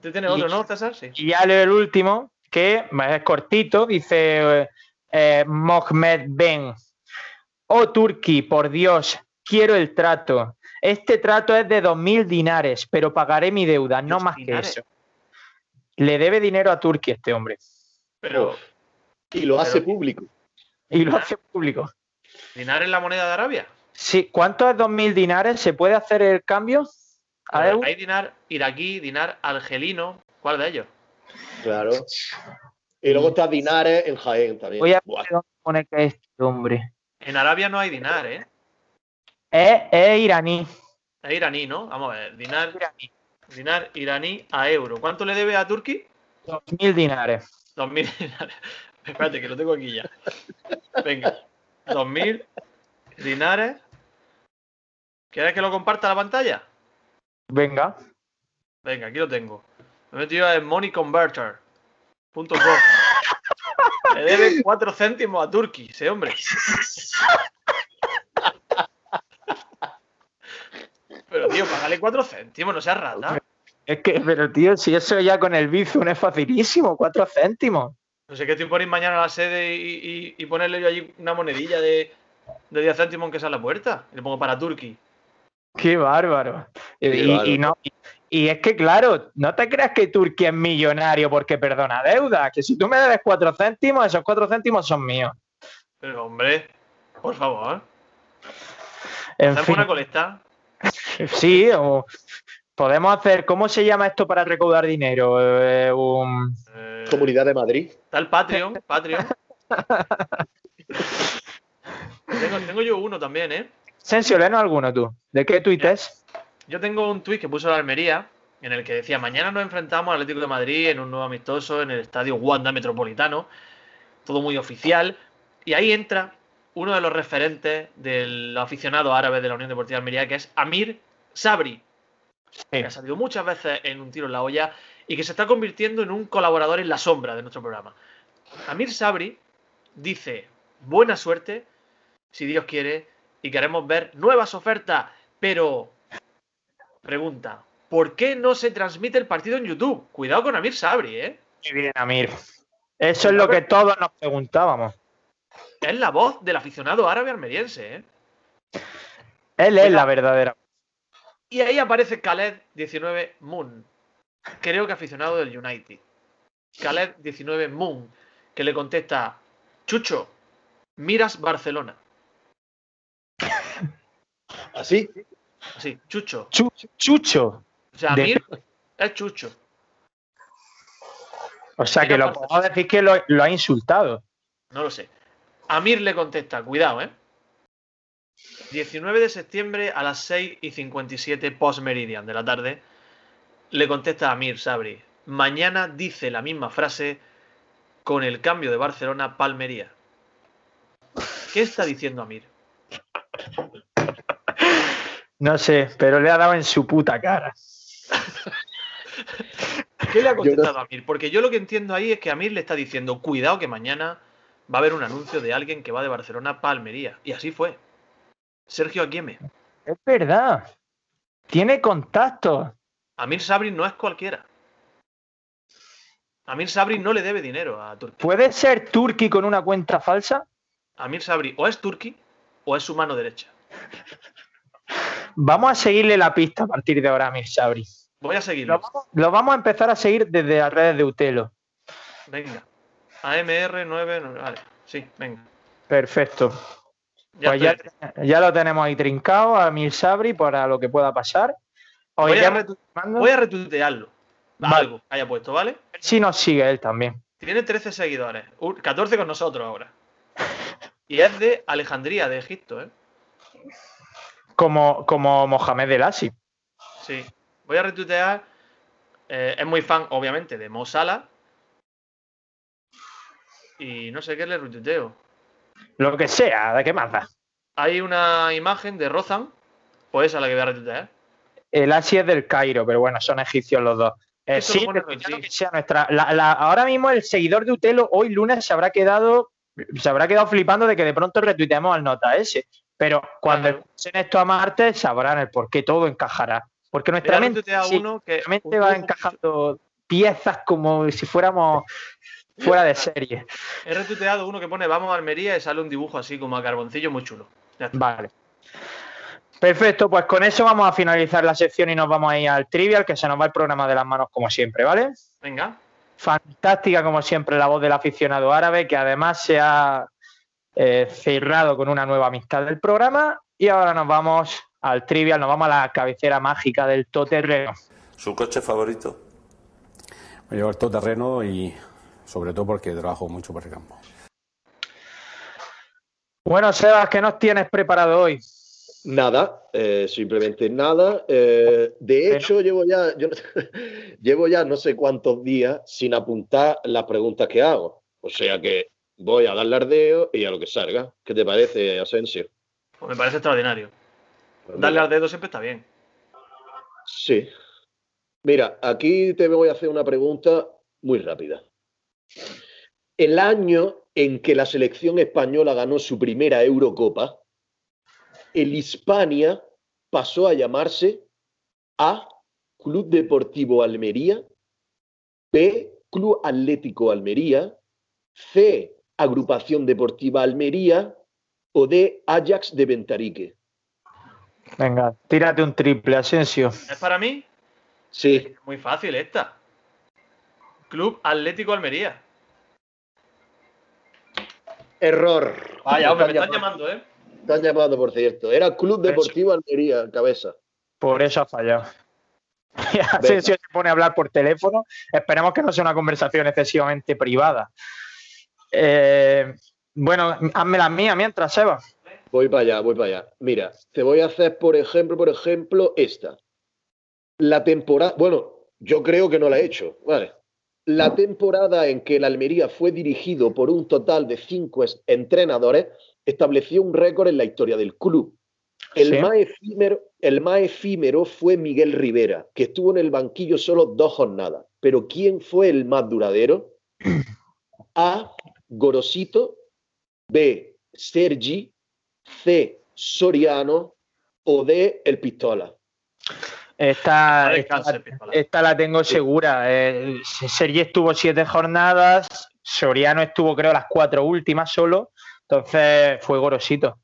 tú tienes otro, ¿no, César? Sí. Y ya leo el último, que es cortito, dice eh, eh, Mohamed Ben. Oh Turki, por Dios, quiero el trato. Este trato es de 2.000 dinares, pero pagaré mi deuda, no más dinares. que eso. Le debe dinero a Turki este hombre. Pero. Y lo hace público. Y lo hace público. ¿dinar es la moneda de Arabia? Sí, ¿cuánto es 2.000 dinares? ¿Se puede hacer el cambio? A ¿A ver, euro? hay dinar iraquí, dinar argelino. ¿Cuál de ellos? Claro. Y luego está Dinares en Jaén también. Voy a ver dónde pone que es este hombre. En Arabia no hay dinar, ¿eh? Es, es iraní. Es iraní, ¿no? Vamos a ver. Dinar, iraní. dinar iraní a euro. ¿Cuánto le debe a Turquía? 2.000 dinares. 2.000 dinares. Espérate, que lo tengo aquí ya. Venga. 2.000 dinares. ¿Quieres que lo comparta la pantalla? Venga. Venga, aquí lo tengo. Me he metido en moneyconverter.com. Le debe 4 céntimos a Turkey, ese hombre. Pero tío, págale 4 céntimos, no seas rata. Es que, pero tío, si eso ya con el Bizum es facilísimo, 4 céntimos. No sé qué estoy por ir mañana a la sede y, y- y ponerle yo allí una monedilla de, de 10 céntimos aunque sea la puerta. Y le pongo para Turkey. Qué bárbaro. Y, Qué y- bárbaro. y no, y, y es que, claro, no te creas que Turquía es millonario porque perdona deuda. Que si tú me debes 4 céntimos, esos 4 céntimos son míos. Pero hombre, por favor. En Hacemos fin, una colecta. sí, o podemos hacer. ¿Cómo se llama esto para recaudar dinero? Eh, un- Eh, Comunidad de Madrid. Está el Patreon, Patreon. tengo, tengo yo uno también, ¿eh? Sensio, léenos alguno tú. ¿De qué tuites? Yo tengo un tuit que puso la Almería en el que decía, mañana nos enfrentamos al Atlético de Madrid en un nuevo amistoso en el estadio Wanda Metropolitano, todo muy oficial, y ahí entra uno de los referentes del aficionado árabe de la Unión Deportiva de Almería, que es Amir Sabri, que ha salido muchas veces en un tiro en la olla y que se está convirtiendo en un colaborador en la sombra de nuestro programa. Amir Sabri dice, buena suerte, si Dios quiere, y queremos ver nuevas ofertas, pero pregunta, ¿por qué no se transmite el partido en YouTube? Cuidado con Amir Sabri, ¿eh? Qué bien, Amir. Eso es lo que todos nos preguntábamos. Es la voz del aficionado árabe almeriense, ¿eh? Él es la verdadera. Y ahí aparece Khaled 19 Moon, creo que aficionado del United. Khaled 19 Moon, que le contesta, Chucho, miras Barcelona. ¿Así? Así, Chucho. Chu- Chucho. O sea, De- Amir es Chucho. O sea, que lo podemos decir que lo, lo ha insultado. No lo sé. Amir le contesta, cuidado, ¿eh? 19 de septiembre a las 6 y 57 post meridian de la tarde, le contesta a Amir Sabri. Mañana dice la misma frase con el cambio de Barcelona a Palmería. ¿Qué está diciendo Amir? No sé, pero le ha dado en su puta cara. ¿Qué le ha no- contestado a Amir? Porque yo lo que entiendo ahí es que Amir le está diciendo, cuidado que mañana va a haber un anuncio de alguien que va de Barcelona a Palmería. Y así fue. Sergio Aquieme. Es verdad. Tiene contacto. Amir Sabri no es cualquiera. Amir Sabri no le debe dinero a Turquía. ¿Puede ser Turki con una cuenta falsa? Amir Sabri o es Turki o es su mano derecha. Vamos a seguirle la pista a partir de ahora, Amir Sabri. Voy a seguirlo. Lo vamos, a empezar a seguir desde las redes de Utelo. Venga. AMR9. Vale, sí, venga. Perfecto. Ya pues ya, ya lo tenemos ahí trincado a Amir Sabri para lo que pueda pasar. Os Voy a, iremos retu- informando. voy a retuitearlo. Vale. Algo que haya puesto, ¿vale? Si nos sigue él también. Tiene 13 seguidores. Uh, 14 con nosotros ahora. Y es de Alejandría, de Egipto, ¿eh? Como, como Mohamed El Asi. Sí. Voy a retuitear. eh, es muy fan, obviamente, de Mo Salah. Y no sé qué le retuiteo. Lo que sea, ¿de qué más da? Hay una imagen de Rozan. Pues esa es la que voy a retuitear. El Asi es del Cairo, pero bueno, son egipcios los dos. Eh, lo sí, quiero que sea nuestra. la- la- ahora mismo el seguidor de Utelo hoy lunes se habrá quedado. Se habrá quedado flipando de que de pronto retuiteemos al nota ese. Pero cuando Claro. escuchen esto a martes sabrán el por qué todo encajará. Porque nuestra Mira, mente, sí, uno que mente va encajando piezas como si fuéramos fuera de serie. He retuiteado uno que pone vamos a Almería y sale un dibujo así como a carboncillo muy chulo. Ya está. Vale. Perfecto, pues con eso vamos a finalizar la sección y nos vamos a ir al trivial, que se nos va el programa de las manos como siempre, ¿vale? Venga. Fantástica como siempre la voz del aficionado árabe, que además se ha eh, cerrado con una nueva amistad del programa. Y ahora nos vamos al trivial, nos vamos a la cabecera mágica del toterreno. ¿Su coche favorito? Me llevo el todoterreno y sobre todo porque trabajo mucho por el campo. Bueno, Sebas, ¿qué nos tienes preparado hoy? Nada, eh, simplemente nada. Eh, de Pero- hecho, llevo ya, yo llevo ya no sé cuántos días sin apuntar las preguntas que hago. O sea que voy a darle ardeo y a lo que salga. ¿Qué te parece, Asensio? Pues me parece extraordinario. Pues Darle al dedo siempre está bien. Sí. Mira, aquí te voy a hacer una pregunta muy rápida. El año en que la selección española ganó su primera Eurocopa, el Hispania pasó a llamarse A. Club Deportivo Almería, B. Club Atlético Almería, C. Agrupación Deportiva Almería o D. Ajax de Ventarique. Venga, tírate un triple, Asensio. ¿Es para mí? Sí, Muy fácil esta. Club Atlético Almería. error. Vaya, hombre, me Están llamando, ¿eh? Están llamando, por cierto. Era Club Deportivo Almería, cabeza. Por eso ha fallado. Asensio se pone a hablar por teléfono. Esperemos que no sea una conversación excesivamente privada. Eh, bueno, hazme la mía mientras, Seba. Voy para allá, voy para allá. Mira, te voy a hacer, por ejemplo, por ejemplo, esta. La temporada, bueno, yo creo que no la he hecho, vale. La temporada en que el Almería fue dirigido por un total de cinco es- entrenadores estableció un récord en la historia del club. El, Sí. más efímero, el más efímero fue Miguel Rivera, que estuvo en el banquillo solo dos jornadas. Pero ¿quién fue el más duradero? A. Gorosito. B. Sergi. C. Soriano. O D. El Pistola. Esta, esta, la tengo segura. Eh, Sergi estuvo siete jornadas, Soriano estuvo creo las cuatro últimas solo, entonces fue gorosito.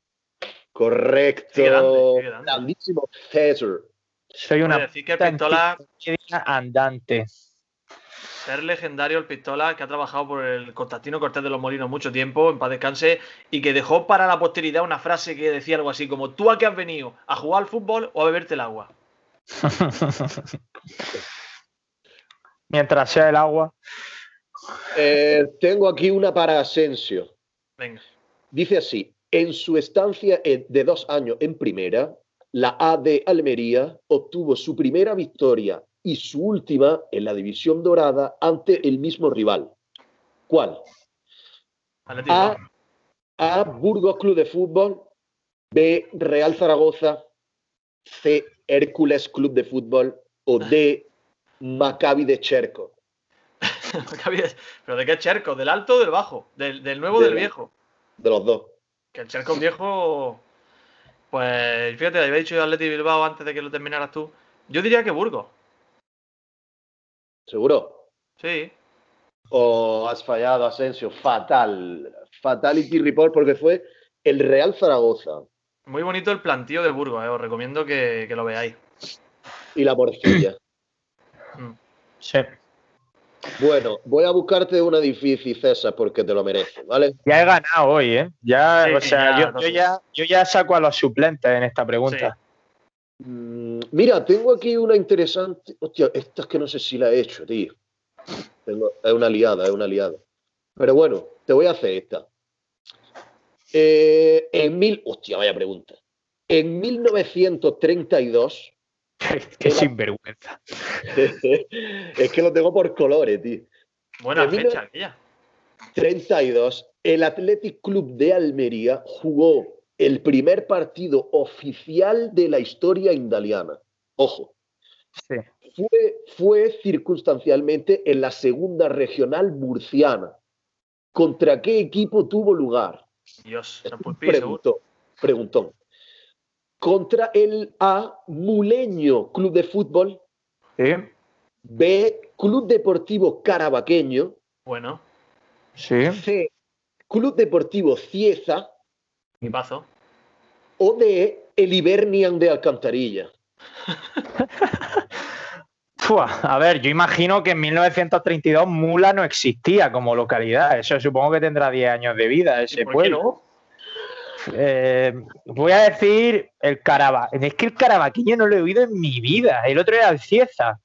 Correcto. Qué grande, qué grande. Grandísimo César. Soy una decir que el puta Pistola, andante. Ser legendario el Pistola, que ha trabajado por el Constantino Cortés de los Molinos mucho tiempo, en paz descanse, y que dejó para la posteridad una frase que decía algo así como, ¿tú a qué has venido? ¿A jugar al fútbol o a beberte el agua? Mientras sea el agua. Eh, tengo aquí una para Asensio. Venga. Dice así, en su estancia de dos años en primera, la A de Almería obtuvo su primera victoria y su última en la división dorada ante el mismo rival. ¿Cuál? A, A. Burgos Club de Fútbol. B. Real Zaragoza. C. Hércules Club de Fútbol. O D. Maccabi de Cherco. ¿Pero de qué Cherco? ¿Del alto o del bajo? ¿Del, del nuevo o del Del- viejo? De los dos. Que el Cherco viejo. Pues fíjate, había dicho yo Atleti Bilbao antes de que lo terminaras tú. Yo diría que Burgos. ¿Seguro? Sí. ¿O has fallado, Asensio? Fatal. Fatality Report porque fue el Real Zaragoza. Muy bonito el plantío de Burgos, eh, os recomiendo que, que lo veáis. Y la morcilla. Sí. bueno, voy a buscarte una difícil, César, porque te lo mereces, ¿vale? Ya he ganado hoy, ¿eh? Ya, Sí, o sea, ya, yo, no yo sé. ya, yo ya saco a los suplentes en esta pregunta. Mm, Mira, tengo aquí una interesante. Hostia, esta es que no sé si la he hecho, tío. Tengo- es una liada, es una liada. Pero bueno, te voy a hacer esta. Eh, en mil. Hostia, vaya pregunta. En 1932. Qué sinvergüenza. es que lo tengo por colores, tío. Buena En fecha aquella. 32, el Athletic Club de Almería jugó el primer partido oficial de la historia indaliana. Ojo, Sí. fue, fue circunstancialmente en la segunda regional murciana. ¿Contra qué equipo tuvo lugar? Dios. Preguntó, preguntón. Contra el A Muleño Club de Fútbol, Sí, B Club Deportivo Carabaqueño, Bueno, sí. C Club Deportivo Cieza equipazo. o D el Ibernian de Alcantarilla. Fua, a ver, yo imagino que en 1932 Mula no existía como localidad. Eso supongo que tendrá 10 años de vida ese ¿Por qué pueblo. no? Eh, voy a decir el Caraba. Es que el carabaqueño no lo he oído en mi vida. El otro era el Cieza.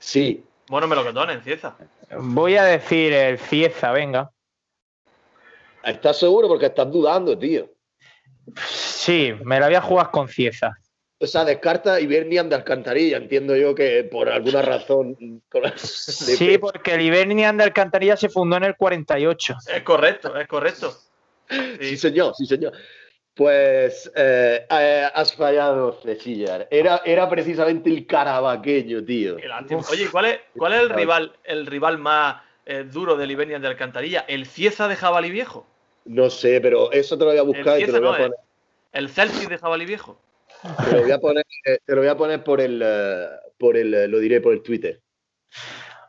Sí, Bueno, me lo en Cieza. Voy a decir el Cieza, venga. ¿estás seguro? Porque estás dudando, tío. Sí, me la voy a jugar con Cieza. O sea, descarta Ibernian de Alcantarilla. Entiendo yo que por alguna razón. con las- de Sí, porque el Ibernian de Alcantarilla se fundó en el 48. Es correcto, es correcto. Sí, Sí. señor, sí, señor. Pues eh, eh, has fallado, Cecillar. Era, era precisamente el carabaqueño, tío. Oye, ¿cuál es, cuál es el rival, el rival más eh, duro del Iberian de Alcantarilla? ¿El Cieza de Jabalí Viejo? No sé, pero eso te lo voy a buscar El y te lo voy a poner, ¿El Celtic de Jabalí Viejo? te lo voy a poner, eh, te lo voy a poner por el, eh, por el, eh, lo diré por el Twitter.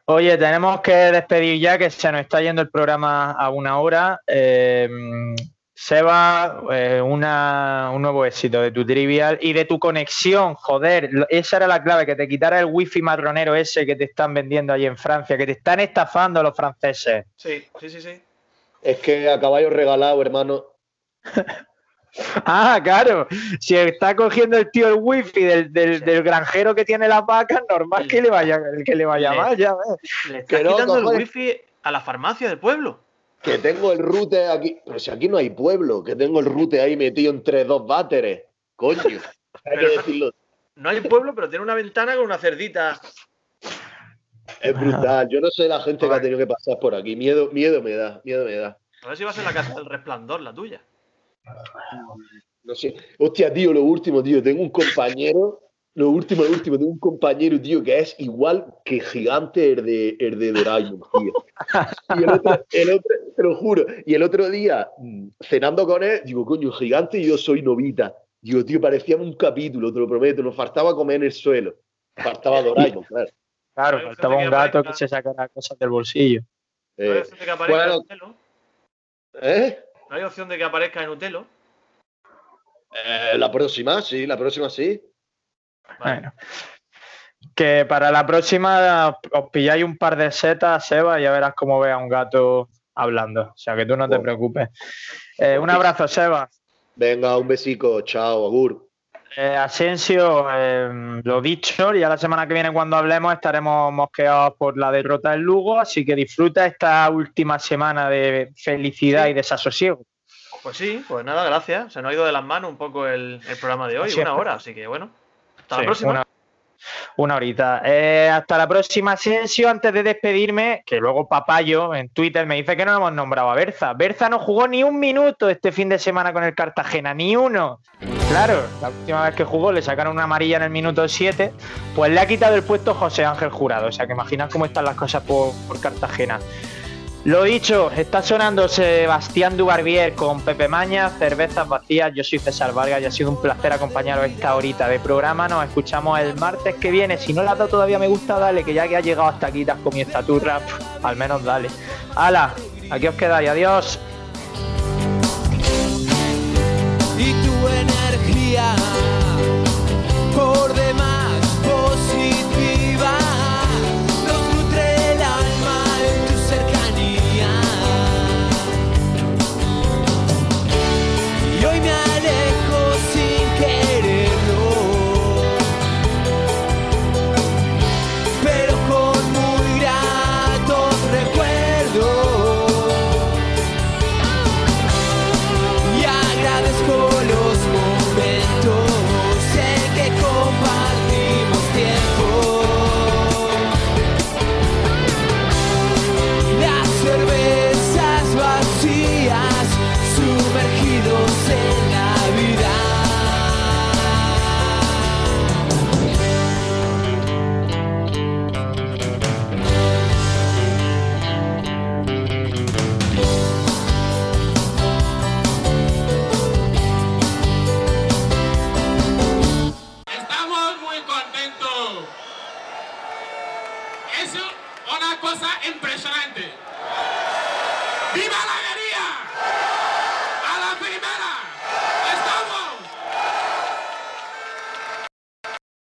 Oye, tenemos que despedir ya que se nos está yendo el programa a una hora. Eh, Seba, eh, una- un nuevo éxito de tu trivial y de tu conexión. Joder, esa era la clave, que te quitara el wifi marronero ese que te están vendiendo allí en Francia, que te están estafando los franceses. Sí, sí, sí, sí. Es que a caballo regalado, hermano. Ah, claro. Si está cogiendo el tío el wifi del, del- del granjero que tiene las vacas, normal que le vaya, que le vaya Le- mal, ya ves. Le está quitando el wifi a la farmacia del pueblo. Que tengo el rute aquí. Pero si aquí no hay pueblo, que tengo el rute ahí metido entre dos váteres. Coño. Hay que decirlo. No hay pueblo, pero tiene una ventana con una cerdita. Es brutal. Yo no sé la gente que ha tenido que pasar por aquí. Miedo, miedo me da, miedo me da. A ver si va a ser la casa del resplandor, la tuya. No sé. Hostia, tío, lo último, tío. Tengo un compañero. Lo último, lo último. Tengo un compañero, tío, que es igual que gigante el de, el de Doraemon, tío. Y el otro, el otro, te lo juro. Y el otro día, mm, cenando con él, digo, coño, gigante y yo soy novita. Digo, tío, parecíamos un capítulo, te lo prometo. Nos faltaba comer en el suelo. Faltaba Doraemon, claro. Claro, Hay faltaba un gato aparezca. que se sacara cosas del bolsillo. No hay opción de que aparezca bueno. en Utelo. ¿eh? No hay opción de que aparezca en Utelo. Eh, la próxima, sí, la próxima sí. Vale. Bueno. Que para la próxima os pilláis un par de setas, Seba, y ya verás cómo ve a un gato hablando. O sea que tú no te Bueno. preocupes. Eh, un abrazo, Seba. Venga, un besico. Chao, Agur. Eh, Asensio, eh, lo dicho, ya la semana que viene cuando hablemos estaremos mosqueados por la derrota del Lugo, así que disfruta esta última semana de felicidad y desasosiego. Pues sí, pues nada, gracias. Se nos ha ido de las manos un poco el, el programa de hoy, Así es. una hora, así que bueno. Hasta Sí, la próxima. Una, una horita. Eh, hasta la próxima, Asensio. Antes de despedirme, que luego Papayo en Twitter me dice que no hemos nombrado a Berza. Berza no jugó ni un minuto este fin de semana con el Cartagena, ni uno. Claro, la última vez que jugó le sacaron una amarilla en el minuto 7, pues le ha quitado el puesto José Ángel Jurado. O sea que imaginas cómo están las cosas por, por Cartagena. Lo dicho, está sonando Sebastián Dubarbier con Pepe Maña, cervezas vacías. Yo soy César Vargas y ha sido un placer acompañaros esta horita de programa. Nos escuchamos el martes que viene. Si no le has dado todavía me gusta, dale, que ya que has llegado hasta aquí, te has comido esta turra, pf, al menos dale. ¡Hala! Aquí os quedáis, adiós.